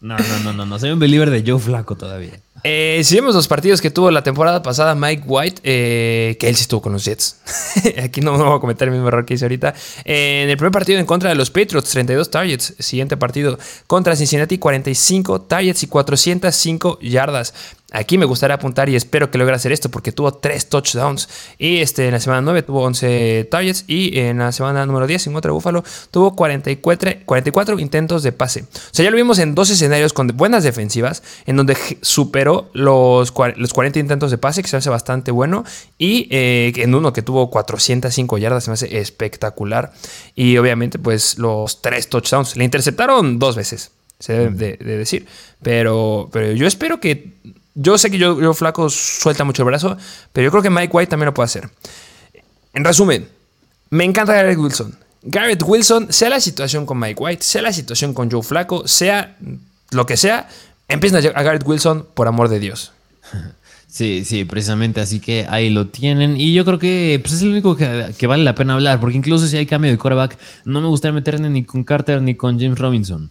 No, no, no, no, no, soy un believer de Joe Flaco todavía. Eh, si vemos los partidos que tuvo la temporada pasada Mike White, eh, que él sí estuvo con los Jets. Aquí no, no, voy a cometer el mismo error que hice ahorita. Eh, en el primer partido en contra de los Patriots, 32 targets. Siguiente partido contra Cincinnati, 45 targets y 405 yardas. Aquí me gustaría apuntar y espero que logre hacer esto porque tuvo 3 touchdowns. Y este, en la semana 9 tuvo 11 targets y en la semana número 10 en contra de Buffalo tuvo 44, 44 intentos de pase. O sea, ya lo vimos en dos escenarios con buenas defensivas en donde superó los, los 40 intentos de pase, que se hace bastante bueno. Y eh, en uno que tuvo 405 yardas, se me hace espectacular. Y obviamente, pues los 3 touchdowns. Le interceptaron dos veces. se debe de, decir. Pero, pero yo espero que. Yo sé que yo, flaco suelta mucho el brazo, pero yo creo que Mike White también lo puede hacer. En resumen, me encanta Garrett Wilson. Garrett Wilson, sea la situación con Mike White, sea la situación con Joe Flaco, sea lo que sea, empiezan a Garrett Wilson por amor de Dios. Sí, sí, precisamente, así que ahí lo tienen. Y yo creo que pues, es el único que, vale la pena hablar, porque incluso si hay cambio de quarterback, no me gustaría meterme ni con Carter ni con James Robinson.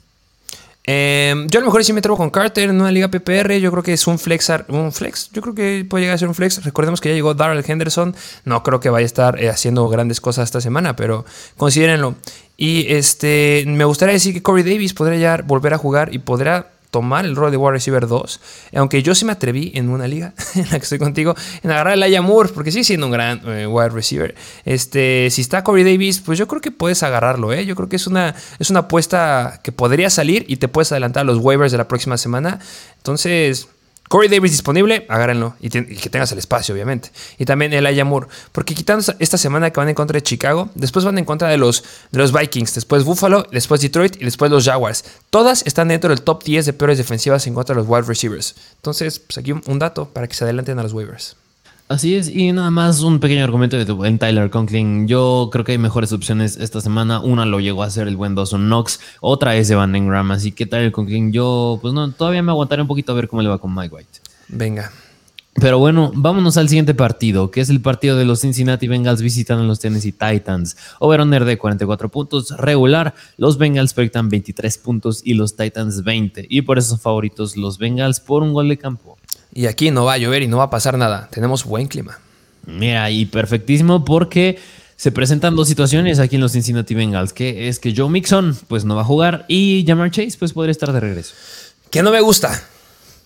Em, yo a lo mejor sí me atrevo con Carter en una liga PPR. Yo creo que es un flex. Un flex. Yo creo que puede llegar a ser un flex. Recordemos que ya llegó Darrell Henderson. No creo que vaya a estar eh, haciendo grandes cosas esta semana, pero considérenlo. Y este, me gustaría decir que Corey Davis podría ya volver a jugar y podrá tomar el rol de wide receiver 2. Aunque yo sí me atreví en una liga en la que estoy contigo en agarrar a Moore, porque sigue siendo un gran eh, wide receiver. Este, si está Corey Davis, pues yo creo que puedes agarrarlo. ¿eh? Yo creo que es una, es una apuesta que podría salir y te puedes adelantar a los waivers de la próxima semana. Entonces, Corey Davis disponible, agárrenlo y, que tengas el espacio, obviamente. Y también el Ayamur, porque quitando esta semana que van en contra de Chicago, después van en contra de los, de los Vikings, después Buffalo, después Detroit y después los Jaguars. Todas están dentro del top 10 de peores defensivas en contra de los wide receivers. Entonces, pues aquí un dato para que se adelanten a los waivers. Así es, y nada más un pequeño argumento de tu buen Tyler Conklin. Yo creo que hay mejores opciones esta semana. Una lo llegó a hacer el buen Dawson Knox, otra es Van Engram. Así que Tyler Conklin, yo pues no, todavía me aguantaré un poquito a ver cómo le va con Mike White. Venga. Pero bueno, vámonos al siguiente partido, que es el partido de los Cincinnati Bengals visitando a los Tennessee Titans. Over-under de 44 puntos, regular. Los Bengals proyectan 23 puntos y los Titans 20. Y por eso son favoritos los Bengals por un gol de campo. Y aquí no va a llover y no va a pasar nada. Tenemos buen clima. Mira, y perfectísimo porque se presentan dos situaciones aquí en los Cincinnati Bengals, que es que Joe Mixon pues no va a jugar y Jamar Chase pues podría estar de regreso. Que no me gusta.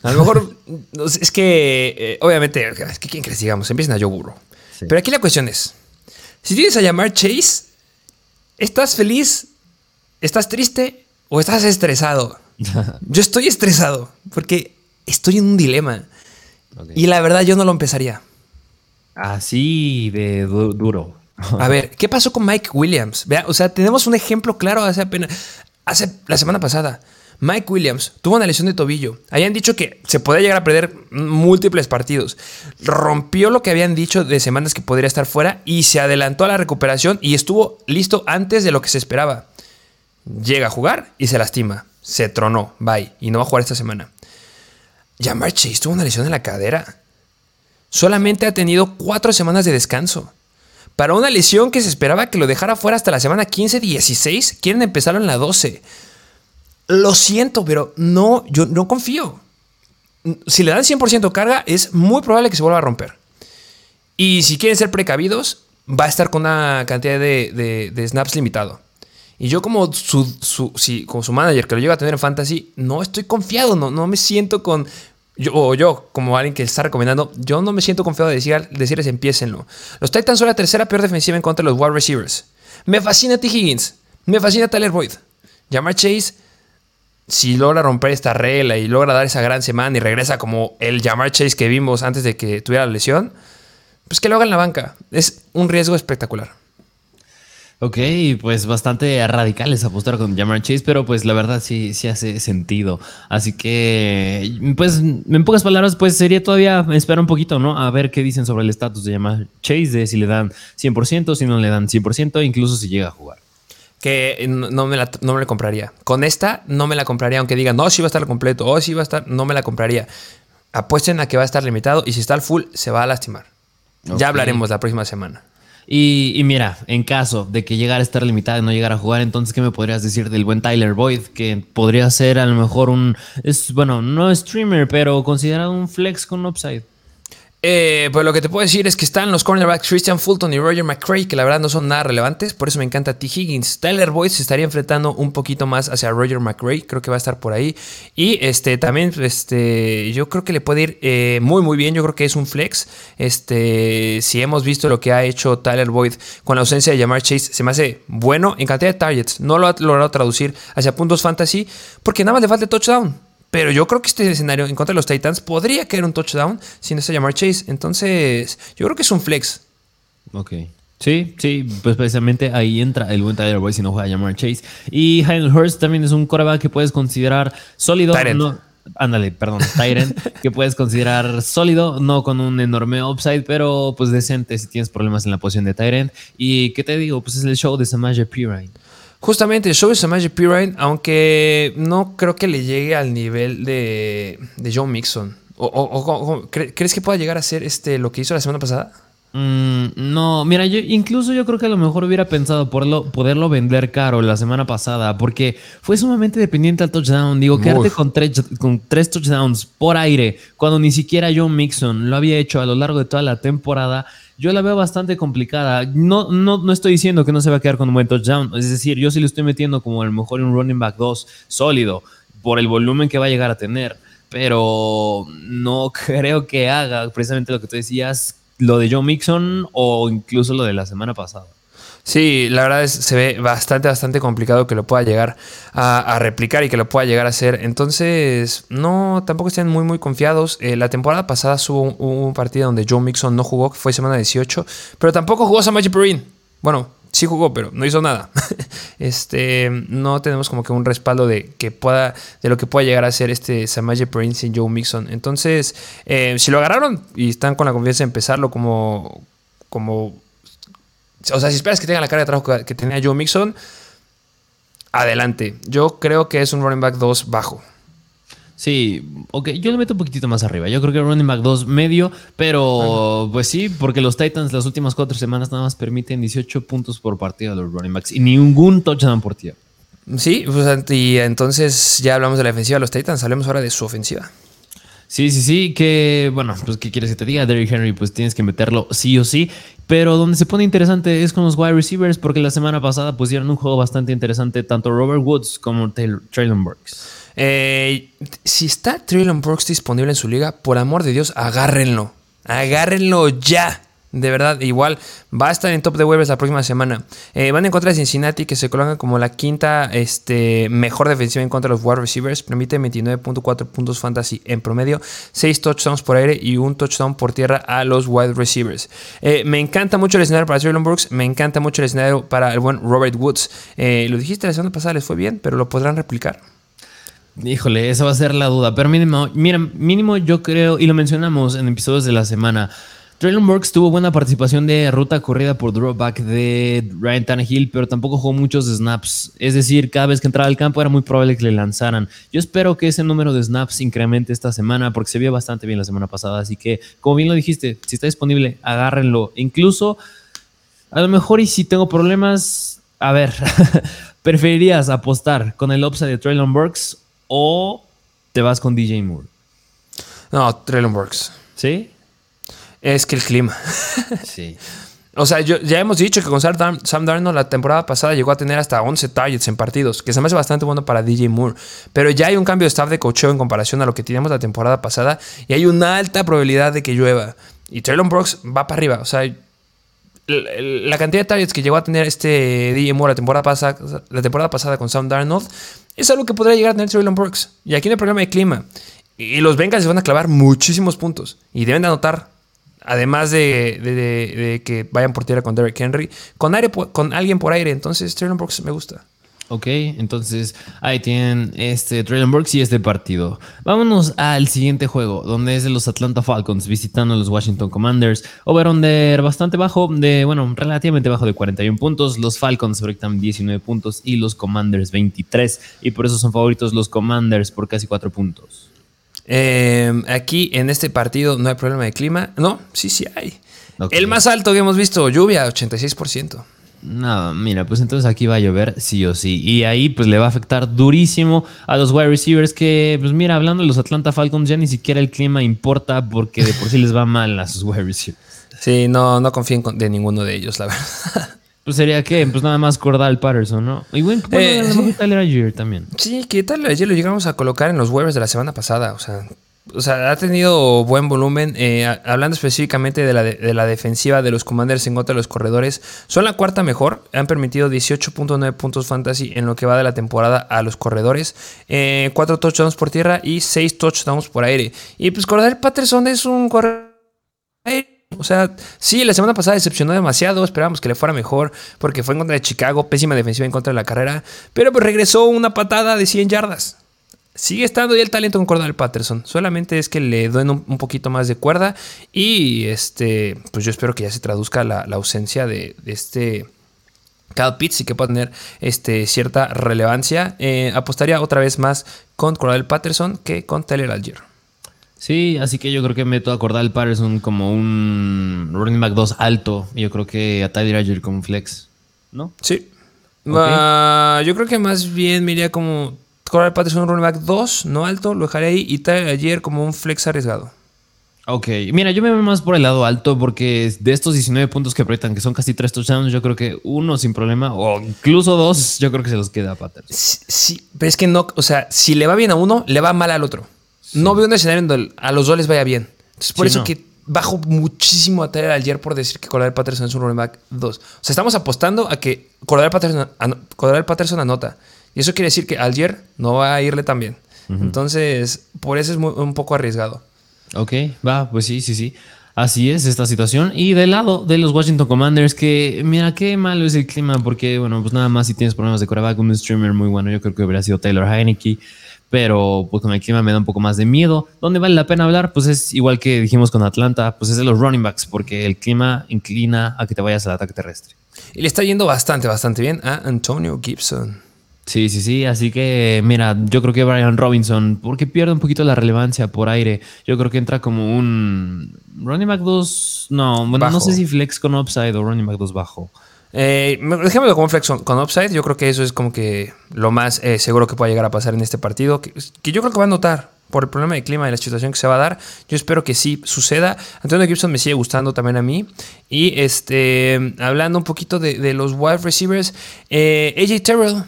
A lo mejor es que, eh, obviamente, es que quién crees, digamos, empiezan a yo burro. Pero aquí la cuestión es, si tienes a llamar Chase, ¿estás feliz? ¿Estás triste? ¿O estás estresado? yo estoy estresado porque estoy en un dilema. Y la verdad yo no lo empezaría. Así de duro. A ver, ¿qué pasó con Mike Williams? Vea, o sea, tenemos un ejemplo claro hace apenas, hace la semana pasada. Mike Williams tuvo una lesión de tobillo. Habían dicho que se podía llegar a perder múltiples partidos. Rompió lo que habían dicho de semanas que podría estar fuera y se adelantó a la recuperación y estuvo listo antes de lo que se esperaba. Llega a jugar y se lastima. Se tronó, bye, y no va a jugar esta semana. Jamar Chase tuvo una lesión en la cadera. Solamente ha tenido cuatro semanas de descanso. Para una lesión que se esperaba que lo dejara fuera hasta la semana 15-16, quieren empezarlo en la 12. Lo siento, pero no, yo no confío. Si le dan 100% carga, es muy probable que se vuelva a romper. Y si quieren ser precavidos, va a estar con una cantidad de, snaps limitado. Y yo como su, su, como su manager que lo lleva a tener en fantasy, no estoy confiado, no, no me siento con... Yo, o yo, como alguien que está recomendando, yo no me siento confiado de decir, decirles empiecenlo. Los Titans son la tercera peor defensiva en contra de los wide receivers. Me fascina T. Higgins. Me fascina Tyler Boyd. Jamar Chase, si logra romper esta regla y logra dar esa gran semana y regresa como el Jamar Chase que vimos antes de que tuviera la lesión, pues que lo haga en la banca. Es un riesgo espectacular. Ok, pues bastante radicales apostar con Jamar Chase, pero pues la verdad sí, sí hace sentido. Así que, pues en pocas palabras, pues sería todavía esperar un poquito, ¿no? A ver qué dicen sobre el estatus de Jamar Chase, de si le dan 100%, si no le dan 100%, incluso si llega a jugar. Que no me, la, no me la compraría. Con esta no me la compraría, aunque digan, no, sí va a estar completo, o sí va a estar, no me la compraría. Apuesten a que va a estar limitado y si está al full, se va a lastimar. Ya hablaremos la próxima semana. Y, mira, en caso de que llegara a estar limitada y no llegara a jugar, entonces, ¿qué me podrías decir del buen Tyler Boyd? Que podría ser a lo mejor un, es, bueno, no streamer, pero considerado un flex con upside. Eh, pues lo que te puedo decir es que están los cornerbacks Christian Fulton y Roger McCray, que la verdad no son nada relevantes, por eso me encanta T. Higgins. Tyler Boyd se estaría enfrentando un poquito más hacia Roger McCray, creo que va a estar por ahí. Y este también, este, yo creo que le puede ir eh, muy, muy bien. Yo creo que es un flex. Este, si hemos visto lo que ha hecho Tyler Boyd con la ausencia de Jamar Chase, se me hace bueno en cantidad de targets. No lo ha logrado traducir hacia puntos fantasy, porque nada más le falta touchdown. Pero yo creo que este escenario en contra de los Titans podría caer un touchdown sin ese llamar Chase. Entonces, yo creo que es un flex. Ok. Sí, sí, pues precisamente ahí entra el buen Tyler Boyd si no juega a llamar Chase. Y Hayden Hurst también es un coreback que puedes considerar sólido. No, ándale, perdón, Tyrant, que puedes considerar sólido, no con un enorme upside, pero pues decente si tienes problemas en la posición de Tyrant. Y qué te digo, pues es el show de Samaje Pirine. Justamente, el show de Samaje Pirine, aunque no creo que le llegue al nivel de, de Joe Mixon. O, ¿Crees que pueda llegar a ser este, lo que hizo la semana pasada? Mm, no, mira, yo incluso yo creo que a lo mejor hubiera pensado poderlo, vender caro la semana pasada, porque fue sumamente dependiente al touchdown. Digo, quedarte con tres, con tres touchdowns por aire, cuando ni siquiera John Mixon lo había hecho a lo largo de toda la temporada, yo la veo bastante complicada. No, no, no estoy diciendo que no se va a quedar con un buen touchdown. Es decir, yo sí lo estoy metiendo como a lo mejor un running back 2 sólido, por el volumen que va a llegar a tener. Pero no creo que haga precisamente lo que tú decías, lo de Joe Mixon o incluso lo de la semana pasada. Sí, la verdad es se ve bastante, bastante complicado que lo pueda llegar a, replicar y que lo pueda llegar a hacer. Entonces, no, tampoco estén muy, muy confiados. Eh, la temporada pasada hubo un, partido donde Joe Mixon no jugó, que fue semana 18, pero tampoco jugó Samaje Perine. Bueno, sí jugó, pero no hizo nada. este, no tenemos como que un respaldo de que pueda, de lo que pueda llegar a ser este Samaje Prince y Joe Mixon. Entonces, eh, si lo agarraron y están con la confianza de empezarlo como, como o sea, si esperas que tenga la cara de trabajo que tenía Joe Mixon, adelante. Yo creo que es un running back 2 bajo. Sí, ok, yo le meto un poquitito más arriba. Yo creo que running back 2 medio, pero pues sí, porque los Titans las últimas cuatro semanas nada más permiten 18 puntos por partido a los running backs y ningún touchdown por tierra. Sí, pues, y entonces ya hablamos de la defensiva de los Titans, hablemos ahora de su ofensiva. Sí, sí, sí, que bueno, pues qué quieres que te diga, Derrick Henry, pues tienes que meterlo sí o sí. Pero donde se pone interesante es con los wide receivers, porque la semana pasada pusieron un juego bastante interesante tanto Robert Woods como Traylon Burks. Eh, si está Traylon Burks disponible en su liga, por amor de Dios, agárrenlo. Agárrenlo ya. De verdad, igual va a estar en top de waivers la próxima semana. Eh, van en contra de Cincinnati, que se colocan como la quinta este, mejor defensiva en contra de los wide receivers. Permite 29.4 puntos fantasy en promedio, 6 touchdowns por aire y un touchdown por tierra a los wide receivers. Eh, me encanta mucho el escenario para Traylon Brooks, me encanta mucho el escenario para el buen Robert Woods. Eh, lo dijiste la semana pasada, les fue bien, pero lo podrán replicar. Híjole, esa va a ser la duda. Pero mínimo, mira, mínimo yo creo, y lo mencionamos en episodios de la semana. Traylon Burks tuvo buena participación de ruta corrida por drawback de Ryan Tannehill, pero tampoco jugó muchos snaps. Es decir, cada vez que entraba al campo era muy probable que le lanzaran. Yo espero que ese número de snaps incremente esta semana porque se vio bastante bien la semana pasada. Así que, como bien lo dijiste, si está disponible, agárrenlo. Incluso, a lo mejor, y si tengo problemas, a ver, ¿preferirías apostar con el upside de Traylon Burks o te vas con DJ Moore? No, Traylon Burks. ¿Sí? Es que el clima. Sí. O sea, ya hemos dicho que con Sam Darnold la temporada pasada llegó a tener hasta 11 targets en partidos, que se me hace bastante bueno para DJ Moore. Pero ya hay un cambio de staff de cocheo en comparación a lo que teníamos la temporada pasada y hay una alta probabilidad de que llueva. Y Traylon Brooks va para arriba. O sea, la cantidad de targets que llegó a tener este DJ Moore la temporada pasada, la temporada pasada con Sam Darnold es algo que podría llegar a tener Traylon Brooks. Y aquí no hay problema de clima. Y los Bengals se van a clavar muchísimos puntos. Y deben de anotar además de, que vayan por tierra con Derrick Henry, con, aire, con alguien por aire. Entonces, Traylon Brooks me gusta. Ok, entonces ahí tienen este Traylon Brooks y este partido. Vámonos al siguiente juego, donde es de los Atlanta Falcons visitando a los Washington Commanders. Over-under bastante bajo, de bueno, relativamente bajo de 41 puntos. Los Falcons proyectan 19 puntos y los Commanders 23. Y por eso son favoritos los Commanders por casi 4 puntos. Eh, aquí en este partido no hay problema de clima. No, sí, sí hay. El más alto que hemos visto, lluvia, 86%. No, mira, pues entonces aquí va a llover sí o sí. Y ahí pues le va a afectar durísimo a los wide receivers que, pues mira, hablando de los Atlanta Falcons, ya ni siquiera el clima importa porque de por sí les va mal a sus wide receivers. Sí, no, no confíen de ninguno de ellos, la verdad. Pues sería que, pues nada más Cordal Patterson, ¿no? Y bueno, eh, sí. Tyler Ayer también. Sí, que Tyler Ayer lo llegamos a colocar en los waivers de la semana pasada. O sea, o sea, ha tenido buen volumen. Eh, hablando específicamente de la, de, la, defensiva de los Commanders en contra de los corredores, son la cuarta mejor. Han permitido 18.9 puntos fantasy en lo que va de la temporada a los corredores. Eh, 4 touchdowns por tierra y 6 touchdowns por aire. Y pues Cordal Patterson es un corredor O sea, sí, la semana pasada decepcionó demasiado, esperábamos que le fuera mejor porque fue en contra de Chicago, pésima defensiva en contra de la carrera, pero pues regresó una patada de 100 yardas. Sigue estando ahí el talento con Cordell Patterson, solamente es que le den un, poquito más de cuerda y este, pues yo espero que ya se traduzca la, ausencia de, este Cal Pitts y que pueda tener este, cierta relevancia. Eh, apostaría otra vez más con Cordell Patterson que con Taylor Algier. Sí, así que yo creo que meto a Cordell Patterson como un running back 2 alto. Y yo creo que a Tyler Algier como un flex, ¿no? Sí. Ah, yo creo que más bien me iría como Cordell Patterson un running back 2, no alto, lo dejaré ahí. Y Tyler Algier como un flex arriesgado. Ok, mira, yo me veo más por el lado alto porque de estos 19 puntos que proyectan, que son casi 3 touchdowns, yo creo que uno sin problema, o incluso dos, yo creo que se los queda a Patterson. Sí, sí, pero es que no, o sea, si le va bien a uno, le va mal al otro. No veo un escenario donde a los dos les vaya bien. Entonces, por eso que bajo muchísimo a Tyler ayer por decir que Cordell Patterson es un running back 2. O sea, estamos apostando a que Cordell Patterson, Patterson anota. Y eso quiere decir que Algier no va a irle tan bien. Entonces, por eso es un poco arriesgado. Ok, va, pues sí, sí, sí. Así es esta situación. Y del lado de los Washington Commanders, que mira qué malo es el clima, porque bueno, pues nada más si tienes problemas de coreback, un streamer muy bueno, yo creo que hubiera sido Taylor Heineke pero pues con el clima me da un poco más de miedo. ¿Dónde vale la pena hablar? Pues es igual que dijimos con Atlanta, pues es de los running backs, porque el clima inclina a que te vayas al ataque terrestre. Y le está yendo bastante, bastante bien a Antonio Gibson. Sí, sí, sí. Así que, mira, yo creo que Brian Robinson, porque pierde un poquito la relevancia por aire, yo creo que entra como un running back 2. No, bueno, no sé si flex con upside o running back 2 bajo. Eh, dejémoslo como con upside. Yo creo que eso es como que lo más eh, seguro que pueda llegar a pasar en este partido. Que, yo creo que va a notar por el problema de clima y la situación que se va a dar. Yo espero que sí suceda. Antonio Gibson me sigue gustando también a mí. Y este, hablando un poquito de, los wide receivers, eh, AJ Terrell,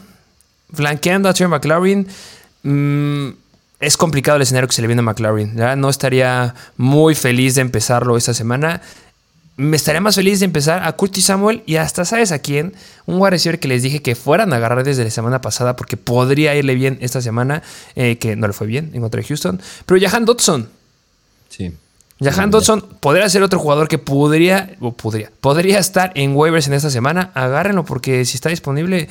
flanqueando a Terry McLaurin. Mm, es complicado el escenario que se le viene a McLaurin. No estaría muy feliz de empezarlo esta semana me estaría más feliz de empezar a Curtis Samuel y hasta, ¿sabes a quién? Un wide receiver que les dije que fueran a agarrar desde la semana pasada porque podría irle bien esta semana, eh, que no le fue bien en contra de Houston. Pero Jahan Dodson. Sí. Jahan Dodson podría ser otro jugador que podría, o podría, podría estar en waivers en esta semana. Agárrenlo porque si está disponible,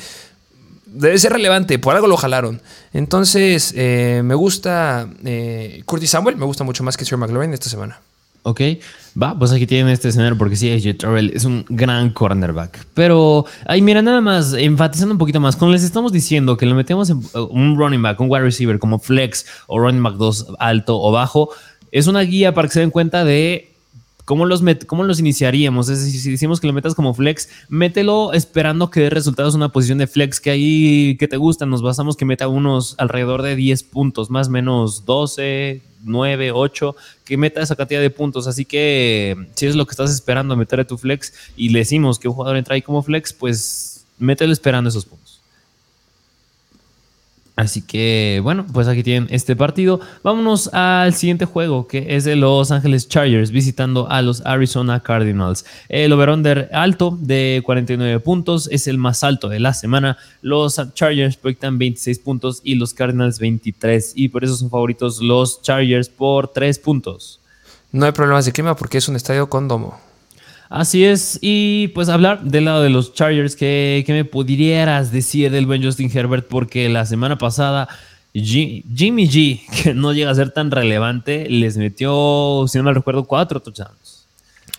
debe ser relevante. Por algo lo jalaron. Entonces, eh, me gusta eh, Curtis Samuel, me gusta mucho más que Sir McLaurin esta semana. Ok, va, pues aquí tienen este escenario porque sí, AJ Terrell es un gran cornerback. Pero, ahí mira, nada más, enfatizando un poquito más, cuando les estamos diciendo que le metemos en uh, un running back, un wide receiver como flex o running back 2 alto o bajo, es una guía para que se den cuenta de ¿Cómo los, ¿Cómo los iniciaríamos? Es decir, si decimos que lo metas como flex, mételo esperando que dé resultados una posición de flex que ahí que te gusta. Nos basamos que meta unos alrededor de 10 puntos, más o menos 12, 9, 8, que meta esa cantidad de puntos. Así que si es lo que estás esperando, meter a tu flex y le decimos que un jugador entra ahí como flex, pues mételo esperando esos puntos. Así que bueno, pues aquí tienen este partido. Vámonos al siguiente juego que es de Los Ángeles Chargers visitando a los Arizona Cardinals. El over-under alto de 49 puntos es el más alto de la semana. Los Chargers proyectan 26 puntos y los Cardinals 23 y por eso son favoritos los Chargers por 3 puntos. No hay problemas de clima porque es un estadio con domo. Así es, y pues hablar del lado de los Chargers, ¿qué, me pudieras decir del buen Justin Herbert? Porque la semana pasada Jimmy G, que no llega a ser tan relevante, les metió, si no me recuerdo, cuatro touchdowns.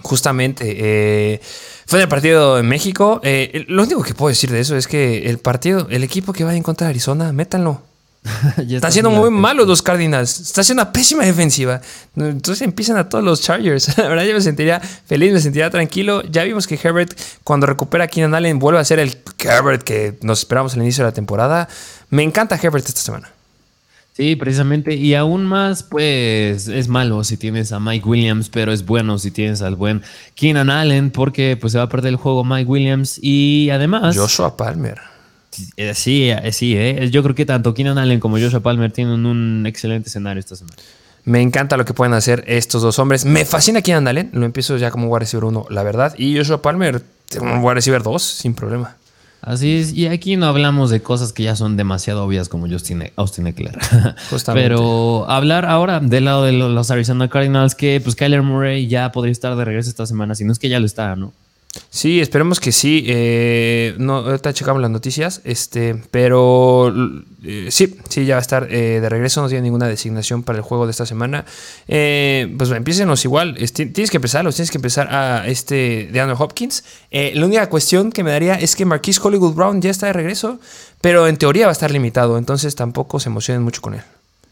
Justamente, eh, fue en el partido en México. Eh, lo único que puedo decir de eso es que el partido, el equipo que va en contra de Arizona, métanlo. Están siendo muy malos los Cardinals. Está haciendo una pésima defensiva. Entonces empiezan a todos los Chargers. La verdad, yo me sentiría feliz, me sentiría tranquilo. Ya vimos que Herbert, cuando recupera a Keenan Allen, vuelve a ser el Herbert que nos esperamos al inicio de la temporada. Me encanta Herbert esta semana. Sí, precisamente. Y aún más, pues es malo si tienes a Mike Williams, pero es bueno si tienes al buen Keenan Allen, porque pues se va a perder el juego Mike Williams. Y además. Joshua Palmer. Eh, sí, eh, sí, eh. yo creo que tanto Keenan Allen como Joshua Palmer tienen un excelente escenario esta semana. Me encanta lo que pueden hacer estos dos hombres. Me fascina Keenan Allen, lo empiezo ya como wide receiver 1, la verdad. Y Joshua Palmer, un wide receiver 2, sin problema. Así es, y aquí no hablamos de cosas que ya son demasiado obvias como Justin, e- Austin Eckler. Pero hablar ahora del lado de los Arizona Cardinals, que pues Kyler Murray ya podría estar de regreso esta semana, si no es que ya lo está, ¿no? Sí, esperemos que sí. Eh, no, ahorita checamos las noticias, este, pero eh, sí, sí, ya va a estar eh, de regreso. No tiene ninguna designación para el juego de esta semana. pues empiecenos igual. tienes que empezarlos, tienes que empezar a este de Andrew Hopkins. la única cuestión que me daría es que Marquise Hollywood Brown ya está de regreso, pero en teoría va a estar limitado, entonces tampoco se emocionen mucho con él.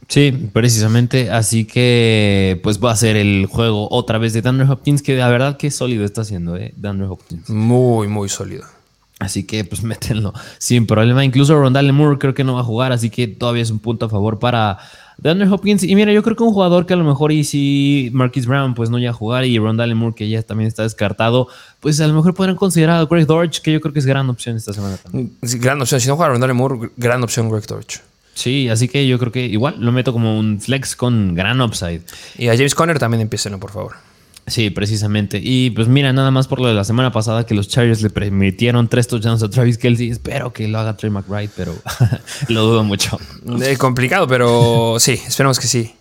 Sí, precisamente. Así que, pues va a ser el juego otra vez de Daniel Hopkins, que la verdad que sólido está haciendo, ¿eh? Daniel Hopkins. Muy, muy sólido. Así que, pues métenlo sin problema. Incluso Rondale Moore creo que no va a jugar, así que todavía es un punto a favor para Daniel Hopkins. Y mira, yo creo que un jugador que a lo mejor, y si Marquis Brown, pues no ya a jugar, y Rondale Moore, que ya también está descartado, pues a lo mejor podrán considerar a Greg Dortch, que yo creo que es gran opción esta semana también. gran opción. Si no juega Rondale Moore, gran opción Greg Dortch. Sí, así que yo creo que igual lo meto como un flex con gran upside. Y a James Conner también empiecen, por favor. Sí, precisamente. Y pues mira, nada más por lo de la semana pasada que los Chargers le permitieron tres touchdowns a Travis Kelsey. Espero que lo haga Trey McBride, pero lo dudo mucho. Eh, complicado, pero sí, esperemos que sí.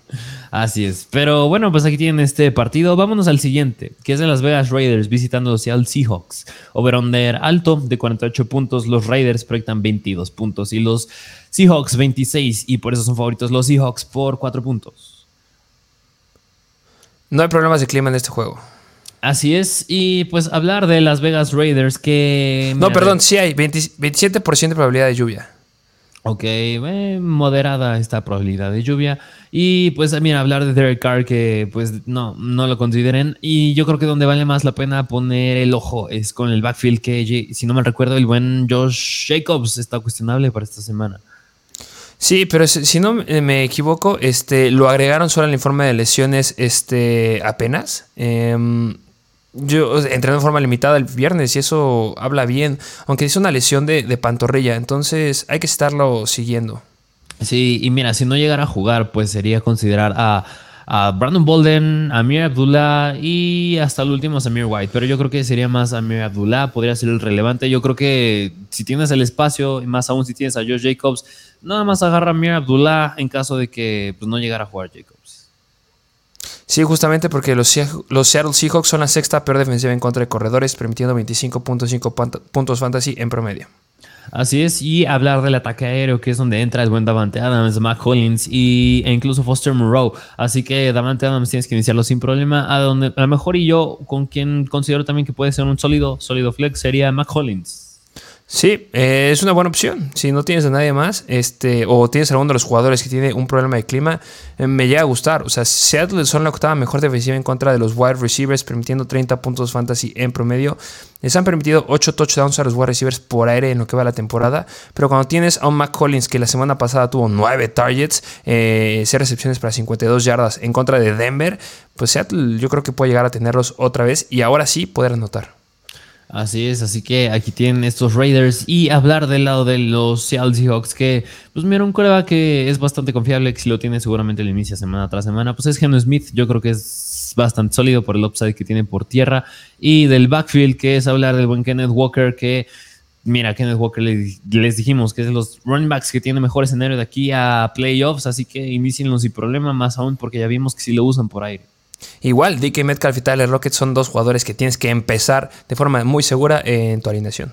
Así es. Pero bueno, pues aquí tienen este partido. Vámonos al siguiente, que es de Las Vegas Raiders visitando los Seattle Seahawks. Over-under alto de 48 puntos. Los Raiders proyectan 22 puntos y los Seahawks 26 y por eso son favoritos los Seahawks por 4 puntos. No hay problemas de clima en este juego. Así es, y pues hablar de Las Vegas Raiders que... No, perdón, sí hay 27% de probabilidad de lluvia. Ok, eh, moderada esta probabilidad de lluvia. Y pues mira, hablar de Derek Carr que pues no, no lo consideren. Y yo creo que donde vale más la pena poner el ojo es con el backfield que, si no me recuerdo, el buen Josh Jacobs está cuestionable para esta semana. Sí, pero si no me equivoco, este, lo agregaron solo el informe de lesiones este, apenas. Eh, yo entrené de forma limitada el viernes y eso habla bien, aunque es una lesión de, pantorrilla, entonces hay que estarlo siguiendo. Sí, y mira, si no llegara a jugar, pues sería considerar a, Brandon Bolden, a Amir Abdullah y hasta el último Samir White. Pero yo creo que sería más Amir Abdullah, podría ser el relevante. Yo creo que si tienes el espacio, y más aún si tienes a Josh Jacobs, nada más agarra a Amir Abdullah en caso de que pues, no llegara a jugar Jacobs. Sí, justamente porque los, Seattle Seahawks son la sexta peor defensiva en contra de corredores, permitiendo 25.5 puntos fantasy en promedio. Así es, y hablar del ataque aéreo, que es donde entra el buen Davante Adams, Mac Collins y, e incluso Foster Moreau. Así que Davante Adams tienes que iniciarlo sin problema. A, donde, a lo mejor y yo, con quien considero también que puede ser un sólido, sólido flex, sería Mac Collins. Sí, eh, es una buena opción. Si no tienes a nadie más, este, o tienes a alguno de los jugadores que tiene un problema de clima, eh, me llega a gustar. O sea, Seattle son la octava mejor defensiva en contra de los wide receivers, permitiendo 30 puntos fantasy en promedio. Les han permitido 8 touchdowns a los wide receivers por aire en lo que va la temporada. Pero cuando tienes a un Mac Collins que la semana pasada tuvo 9 targets, eh, 6 recepciones para 52 yardas en contra de Denver, pues Seattle yo creo que puede llegar a tenerlos otra vez y ahora sí poder anotar. Así es, así que aquí tienen estos Raiders. Y hablar del lado de los Seattle Seahawks que, pues mira, un que es bastante confiable, que si lo tiene seguramente le inicia semana tras semana, pues es Geno Smith, yo creo que es bastante sólido por el upside que tiene por tierra. Y del backfield que es hablar del buen Kenneth Walker que, mira, Kenneth Walker les dijimos que es de los running backs que tiene mejor escenario de aquí a playoffs, así que inicienlo sin problema, más aún porque ya vimos que si lo usan por aire. Igual, DK Metcalf y Tyler Rocket son dos jugadores que tienes que empezar de forma muy segura en tu alineación.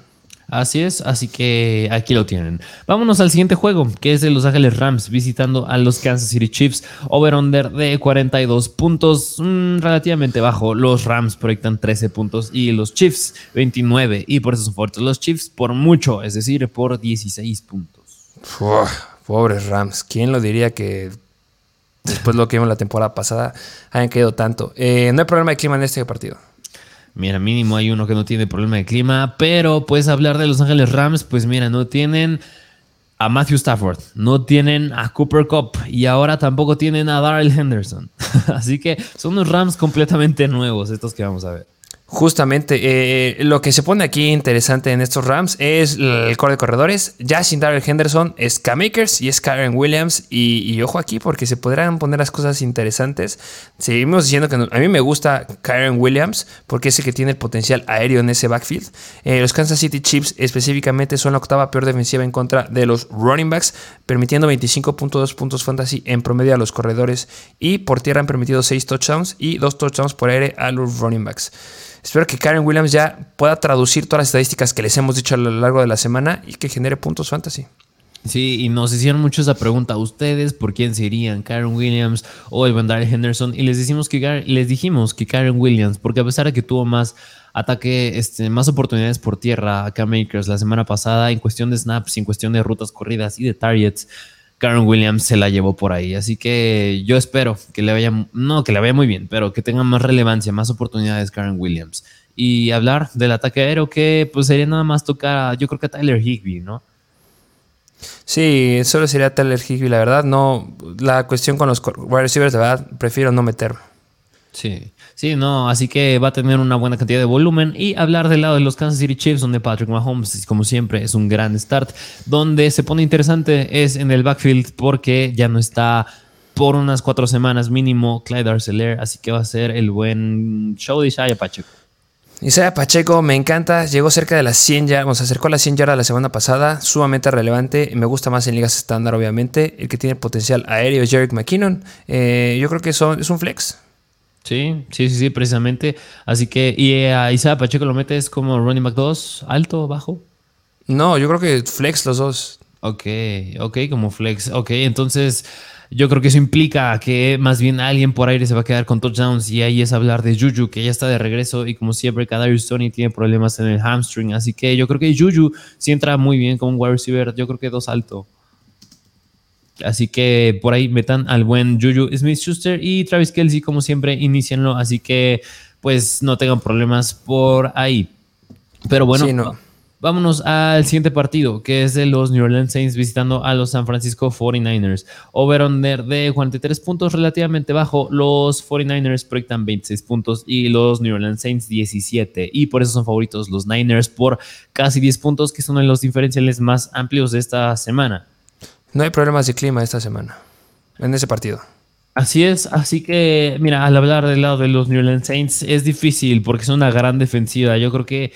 Así es, así que aquí lo tienen. Vámonos al siguiente juego, que es de Los Ángeles Rams visitando a los Kansas City Chiefs. Over-under de 42 puntos, mm, relativamente bajo. Los Rams proyectan 13 puntos y los Chiefs 29. Y por eso son fuertes los Chiefs por mucho, es decir, por 16 puntos. pobres Rams, ¿quién lo diría que después de lo que vimos la temporada pasada, hayan caído tanto. Eh, no hay problema de clima en este partido. Mira, mínimo hay uno que no tiene problema de clima, pero puedes hablar de Los Ángeles Rams, pues mira, no tienen a Matthew Stafford, no tienen a Cooper Cup y ahora tampoco tienen a Darrell Henderson. Así que son unos Rams completamente nuevos estos que vamos a ver. Justamente, eh, lo que se pone aquí interesante en estos Rams es el core de corredores. Ya sin Darrell Henderson es K-Makers y es Karen Williams. Y, ojo aquí porque se podrán poner las cosas interesantes. Seguimos diciendo que a mí me gusta Karen Williams porque es el que tiene el potencial aéreo en ese backfield. Eh, los Kansas City Chiefs específicamente son la octava peor defensiva en contra de los running backs, permitiendo 25.2 puntos fantasy en promedio a los corredores. Y por tierra han permitido 6 touchdowns y 2 touchdowns por aire a los running backs. Espero que Karen Williams ya pueda traducir todas las estadísticas que les hemos dicho a lo largo de la semana y que genere puntos fantasy. Sí, y nos hicieron mucho esa pregunta a ustedes, ¿por quién se irían? ¿Karen Williams o el Henderson? Y les, decimos que, les dijimos que Karen Williams, porque a pesar de que tuvo más ataque, este, más oportunidades por tierra a Makers la semana pasada en cuestión de snaps, en cuestión de rutas corridas y de targets, Karen Williams se la llevó por ahí. Así que yo espero que le vaya, no que le vaya muy bien, pero que tenga más relevancia, más oportunidades Karen Williams. Y hablar del ataque aéreo, que pues sería nada más tocar, yo creo que a Tyler Higby, ¿no? Sí, solo sería Tyler Higby, la verdad. No, la cuestión con los wide receivers, de verdad, prefiero no meterme. Sí, sí, no, así que va a tener una buena cantidad de volumen y hablar del lado de los Kansas City Chiefs, donde Patrick Mahomes, como siempre, es un gran start. Donde se pone interesante es en el backfield porque ya no está por unas cuatro semanas mínimo Clyde Arcelor, así que va a ser el buen show de Isaiah Pacheco. Isaiah Pacheco me encanta, llegó cerca de las 100 yardas, se acercó a las 100 yardas la semana pasada, sumamente relevante, me gusta más en ligas estándar obviamente, el que tiene potencial aéreo es Jerick McKinnon, eh, yo creo que son, es un flex, Sí, sí, sí, sí, precisamente. Así que, ¿y a Isaiah Pacheco lo metes como running back 2, alto, bajo? No, yo creo que flex los dos. Ok, ok, como flex. Ok, entonces yo creo que eso implica que más bien alguien por aire se va a quedar con touchdowns y ahí es hablar de Juju, que ya está de regreso y como siempre, Kadarius Tony tiene problemas en el hamstring. Así que yo creo que Juju sí entra muy bien como un wide receiver. Yo creo que dos alto. Así que por ahí metan al buen Juju Smith Schuster y Travis Kelsey, como siempre, inicienlo. Así que pues no tengan problemas por ahí. Pero bueno, vámonos al siguiente partido, que es de los New Orleans Saints visitando a los San Francisco 49ers. Over-under de 43 puntos, relativamente bajo. Los 49ers proyectan 26 puntos y los New Orleans Saints 17. Y por eso son favoritos los Niners por casi 10 puntos, que son los diferenciales más amplios de esta semana. No hay problemas de clima esta semana, en ese partido. Así es, así que, mira, al hablar del lado de los New Orleans Saints es difícil porque es una gran defensiva. Yo creo que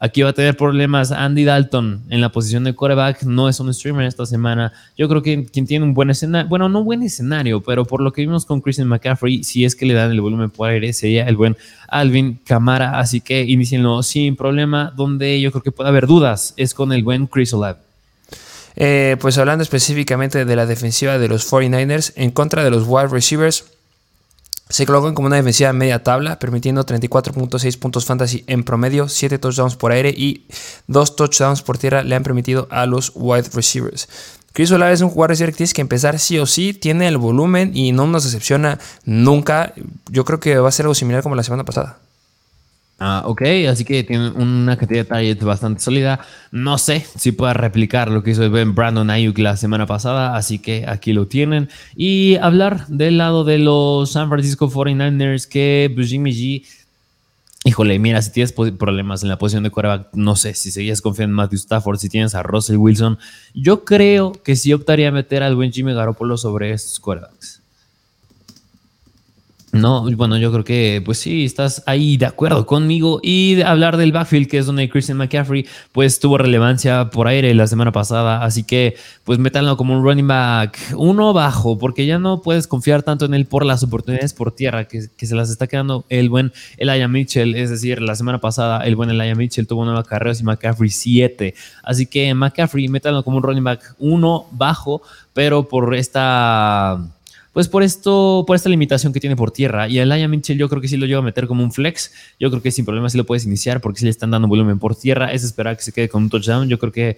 aquí va a tener problemas Andy Dalton en la posición de quarterback. No es un streamer esta semana. Yo creo que quien tiene un buen escenario, bueno, no buen escenario, pero por lo que vimos con Christian McCaffrey, si es que le dan el volumen por aire, sería el buen Alvin Camara. Así que inicienlo sin problema. Donde yo creo que puede haber dudas es con el buen Chris Olave. Eh, pues hablando específicamente de la defensiva de los 49ers en contra de los wide receivers, se colocan como una defensiva media tabla, permitiendo 34.6 puntos fantasy en promedio, 7 touchdowns por aire y 2 touchdowns por tierra le han permitido a los wide receivers. Chris Olave es un jugador que tienes que empezar sí o sí, tiene el volumen y no nos decepciona nunca. Yo creo que va a ser algo similar como la semana pasada. Ah, ok, así que tiene una cantidad de targets bastante sólida. No sé si pueda replicar lo que hizo el Brandon Ayuk la semana pasada, así que aquí lo tienen. Y hablar del lado de los San Francisco 49ers, que pues, Jimmy G, híjole, mira, si tienes problemas en la posición de quarterback, no sé si seguías confiando en Matthew Stafford, si tienes a Russell Wilson, yo creo que sí optaría a meter al buen Jimmy Garoppolo sobre estos quarterbacks. No, bueno, yo creo que pues sí, estás ahí de acuerdo conmigo. Y de hablar del backfield, que es donde Christian McCaffrey pues tuvo relevancia por aire la semana pasada. Así que pues métanlo como un running back uno bajo, porque ya no puedes confiar tanto en él por las oportunidades por tierra que, se las está quedando el buen Elijah Mitchell. Es decir, la semana pasada el buen Elijah Mitchell tuvo nueva carrera y McCaffrey 7. Así que McCaffrey métanlo como un running back uno bajo, pero por esta pues por esto, por esta limitación que tiene por tierra. Y el Aya Mitchell yo creo que sí lo lleva a meter como un flex. Yo creo que sin problema sí lo puedes iniciar porque si le están dando volumen por tierra. Es esperar que se quede con un touchdown. Yo creo que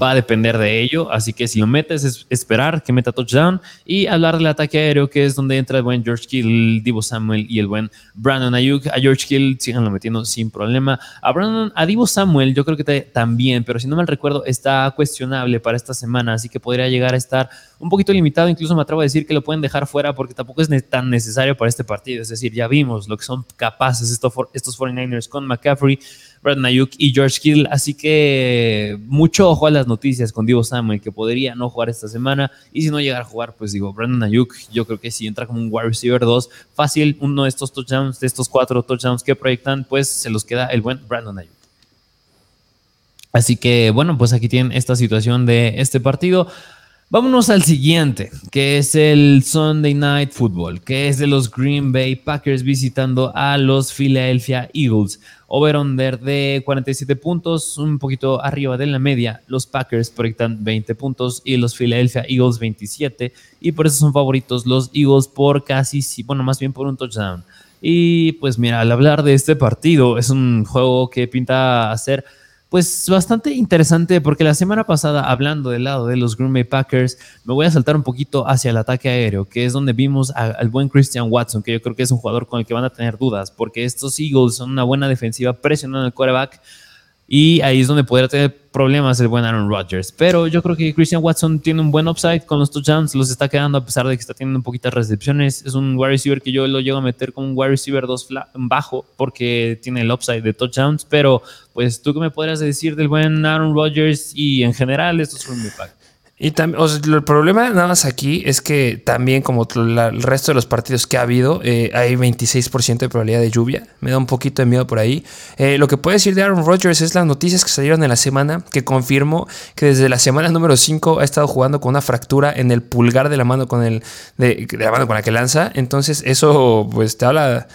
va a depender de ello. Así que si lo metes, es esperar que meta touchdown y hablar del ataque aéreo, que es donde entra el buen George Kill, Divo Samuel y el buen Brandon Ayuk. A George Kill lo metiendo sin problema. A Brandon, a Divo Samuel, yo creo que también, pero si no mal recuerdo, está cuestionable para esta semana, así que podría llegar a estar un poquito limitado. Incluso me atrevo a decir que lo pueden dejar fuera porque tampoco es tan necesario para este partido. Es decir, ya vimos lo que son capaces estos, estos 49ers con McCaffrey. Brad Ayuk y George Kittle. Así que mucho ojo a las noticias con Divo Samuel, que podría no jugar esta semana. Y si no llegar a jugar, pues digo, Brandon Ayuk, yo creo que si entra como un wide receiver 2, fácil, uno de estos touchdowns, de estos cuatro touchdowns que proyectan, pues se los queda el buen Brandon Ayuk. Así que bueno, pues aquí tienen esta situación de este partido. Vámonos al siguiente, que es el Sunday Night Football, que es de los Green Bay Packers visitando a los Philadelphia Eagles. Over-under de 47 puntos, un poquito arriba de la media. Los Packers proyectan 20 puntos y los Philadelphia Eagles 27. Y por eso son favoritos los Eagles por casi, bueno, más bien por un touchdown. Y pues mira, al hablar de este partido, es un juego que pinta a ser pues bastante interesante porque la semana pasada, hablando del lado de los Green Bay Packers, me voy a saltar un poquito hacia el ataque aéreo, que es donde vimos al buen Christian Watson, que yo creo que es un jugador con el que van a tener dudas, porque estos Eagles son una buena defensiva presionando el quarterback y ahí es donde podría tener problemas el buen Aaron Rodgers. Pero yo creo que Christian Watson tiene un buen upside con los touchdowns. Los está quedando a pesar de que está teniendo un poquitas recepciones. Es un wide receiver que yo lo llego a meter con un wide receiver 2 bajo porque tiene el upside de touchdowns. Pero pues tú qué me podrías decir del buen Aaron Rodgers y en general estos son mi pack. Y también, el problema nada más aquí es que también como el resto de los partidos que ha habido, eh, hay 26% de probabilidad de lluvia. Me da un poquito de miedo por ahí. Eh, lo que puedo decir de Aaron Rodgers es las noticias que salieron en la semana, que confirmó que desde la semana número 5 ha estado jugando con una fractura en el pulgar de la mano con el de, la mano con la que lanza. Entonces eso pues te habla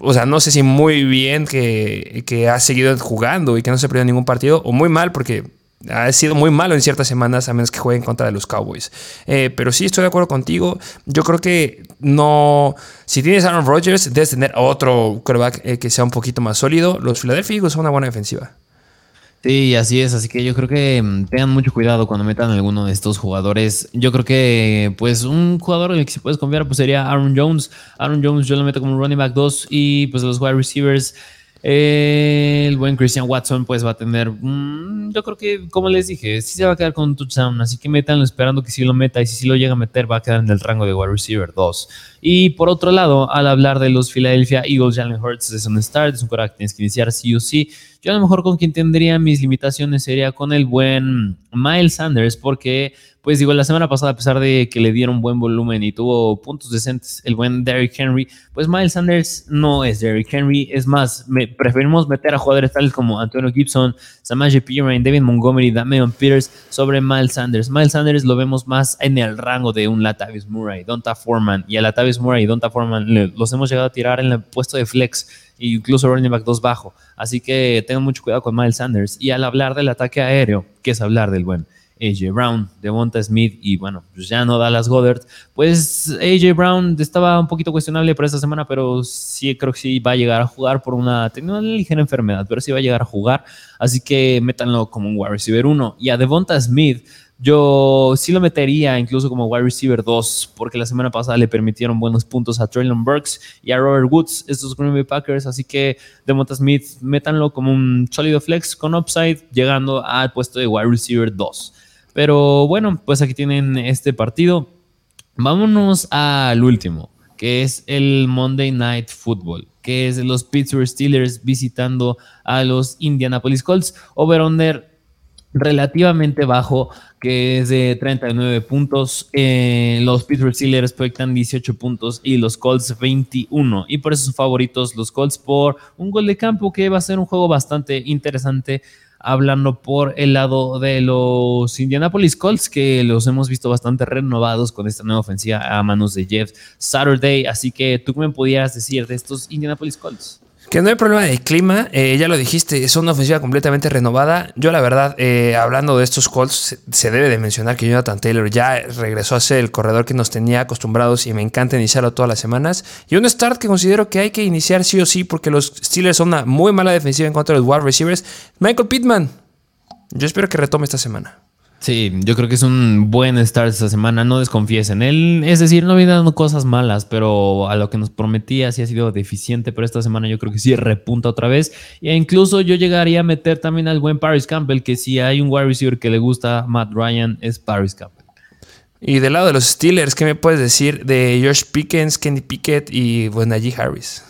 o sea, no sé si muy bien que, que, ha seguido jugando y que no se ha perdido ningún partido, o muy mal porque ha sido muy malo en ciertas semanas, a menos que juegue en contra de los Cowboys. Eh, pero sí, estoy de acuerdo contigo. Yo creo que no. Si tienes Aaron Rodgers, debes tener otro quarterback eh, que sea un poquito más sólido. Los Philadelphia son una buena defensiva. Sí, así es. Así que yo creo que mm, tengan mucho cuidado cuando metan alguno de estos jugadores. Yo creo que, pues, un jugador en el que se puedes confiar pues sería Aaron Jones. Aaron Jones yo lo meto como running back 2 y, pues, los wide receivers el buen Christian Watson pues va a tener, mm, yo creo que como les dije, sí se va a quedar con un touchdown, así que métanlo esperando que sí lo meta y si lo llega a meter va a quedar en el rango de wide receiver 2. Y por otro lado, al hablar de los Philadelphia Eagles, Jalen Hurts es un start, es un coraje, tienes que iniciar sí o sí. Yo a lo mejor con quien tendría mis limitaciones sería con el buen Miles Sanders porque pues digo, la semana pasada, a pesar de que le dieron buen volumen y tuvo puntos decentes el buen Derrick Henry, pues Miles Sanders no es Derrick Henry. Es más, preferimos meter a jugadores tales como Antonio Gibson, Samaje Piran, David Montgomery, Damian Peters sobre Miles Sanders. Miles Sanders lo vemos más en el rango de un Latavius Murray, Donta Foreman. Y a Latavius Murray y Donta Foreman los hemos llegado a tirar en el puesto de flex e incluso running back 2 bajo. Así que tengan mucho cuidado con Miles Sanders. Y al hablar del ataque aéreo, que es hablar del buen AJ Brown, Devonta Smith y bueno, pues ya no Dallas Goddard. Pues AJ Brown estaba un poquito cuestionable para esta semana, pero sí creo que sí va a llegar a jugar por una, tenía una ligera enfermedad, pero sí va a llegar a jugar. Así que métanlo como un wide receiver 1. Y a Devonta Smith, yo sí lo metería incluso como wide receiver 2, porque la semana pasada le permitieron buenos puntos a Traylon Burks y a Robert Woods, estos Green Bay Packers. Así que Devonta Smith, métanlo como un sólido flex con upside, llegando al puesto de wide receiver 2. Pero bueno, pues aquí tienen este partido. Vámonos al último, que es el Monday Night Football, que es los Pittsburgh Steelers visitando a los Indianapolis Colts. Over-under relativamente bajo, que es de 39 puntos. Eh, los Pittsburgh Steelers proyectan 18 puntos y los Colts 21. Y por eso son favoritos los Colts por un gol de campo que va a ser un juego bastante interesante hablando por el lado de los Indianapolis Colts, que los hemos visto bastante renovados con esta nueva ofensiva a manos de Jeff Saturday. Así que tú qué me podías decir de estos Indianapolis Colts. Que no hay problema de clima, eh, ya lo dijiste, es una ofensiva completamente renovada. Yo la verdad, eh, hablando de estos Colts, se, debe de mencionar que Jonathan Taylor ya regresó a ser el corredor que nos tenía acostumbrados y me encanta iniciarlo todas las semanas. Y un start que considero que hay que iniciar sí o sí porque los Steelers son una muy mala defensiva en contra de los wide receivers. Michael Pittman, Yo espero que retome esta semana. Sí, yo creo que es un buen start esta semana. No desconfíes en él. Es decir, no viene dando cosas malas, pero a lo que nos prometía sí ha sido deficiente. Pero esta semana yo creo que sí repunta otra vez. E incluso yo llegaría a meter también al buen Paris Campbell, que si hay un wide receiver que le gusta a Matt Ryan, es Paris Campbell. Y del lado de los Steelers, ¿qué me puedes decir de Josh Pickens, Kenny Pickett y pues, Najee Harris?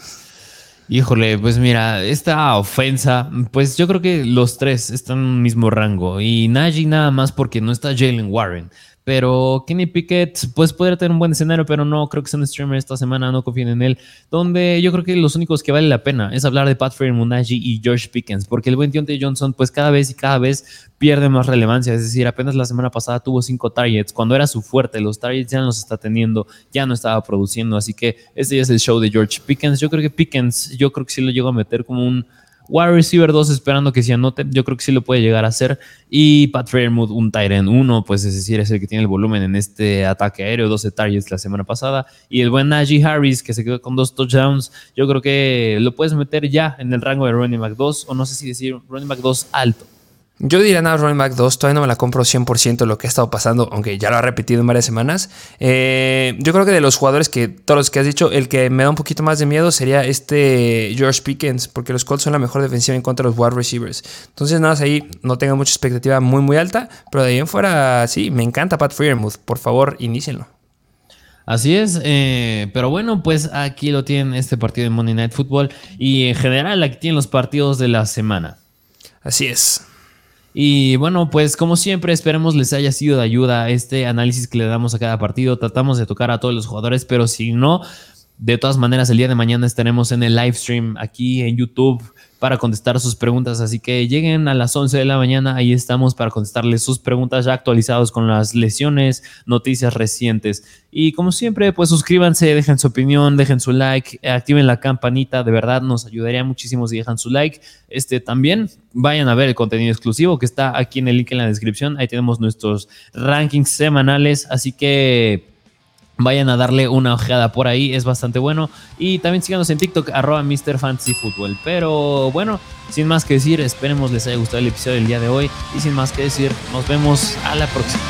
Híjole, pues mira, esta ofensa, pues yo creo que los tres están en un mismo rango. Y Najee nada más porque no está Jalen Warren. Pero Kenny Pickett, pues podría tener un buen escenario, pero no creo que sea un streamer esta semana, no confíen en él. Donde yo creo que los únicos que vale la pena es hablar de Pat Munaji y George Pickens, porque el buen Deontay Johnson, pues cada vez y cada vez pierde más relevancia. Es decir, apenas la semana pasada tuvo cinco targets, cuando era su fuerte, los targets ya no los está teniendo, ya no estaba produciendo. Así que este ya es el show de George Pickens. Yo creo que Pickens, yo creo que sí lo llego a meter como un Wide receiver 2 esperando que se anote. Yo creo que sí lo puede llegar a hacer. Y Pat Fairmouth, un Tyrant 1, pues es decir, es el que tiene el volumen en este ataque aéreo, 12 targets la semana pasada. Y el buen Najee Harris, que se quedó con dos touchdowns. Yo creo que lo puedes meter ya en el rango de running back 2, o no sé si decir running back 2 alto. Yo diría nada, Running Back 2, todavía no me la compro 100% lo que ha estado pasando, aunque ya lo ha repetido en varias semanas. Eh, yo creo que de los jugadores que, todos los que has dicho, el que me da un poquito más de miedo sería este George Pickens, porque los Colts son la mejor defensiva en contra de los wide receivers. Entonces, nada, ahí no tengo mucha expectativa muy, muy alta, pero de ahí en fuera, sí, me encanta Pat Freermuth. Por favor, inícienlo. Así es, eh, pero bueno, pues aquí lo tienen este partido de Monday Night Football y en general aquí tienen los partidos de la semana. Así es. Y bueno, pues como siempre, esperemos les haya sido de ayuda este análisis que le damos a cada partido. Tratamos de tocar a todos los jugadores, pero si no, de todas maneras, el día de mañana estaremos en el live stream aquí en YouTube para contestar sus preguntas. Así que lleguen a las 11 de la mañana, ahí estamos para contestarles sus preguntas ya actualizados con las lesiones, noticias recientes. Y como siempre, pues suscríbanse, dejen su opinión, dejen su like, activen la campanita, de verdad nos ayudaría muchísimo si dejan su like. Este también vayan a ver el contenido exclusivo que está aquí en el link en la descripción. Ahí tenemos nuestros rankings semanales, así que Vayan a darle una ojeada por ahí, es bastante bueno. Y también síganos en TikTok, arroba Mr. Fantasy Football. Pero bueno, sin más que decir, esperemos les haya gustado el episodio del día de hoy. Y sin más que decir, nos vemos a la próxima.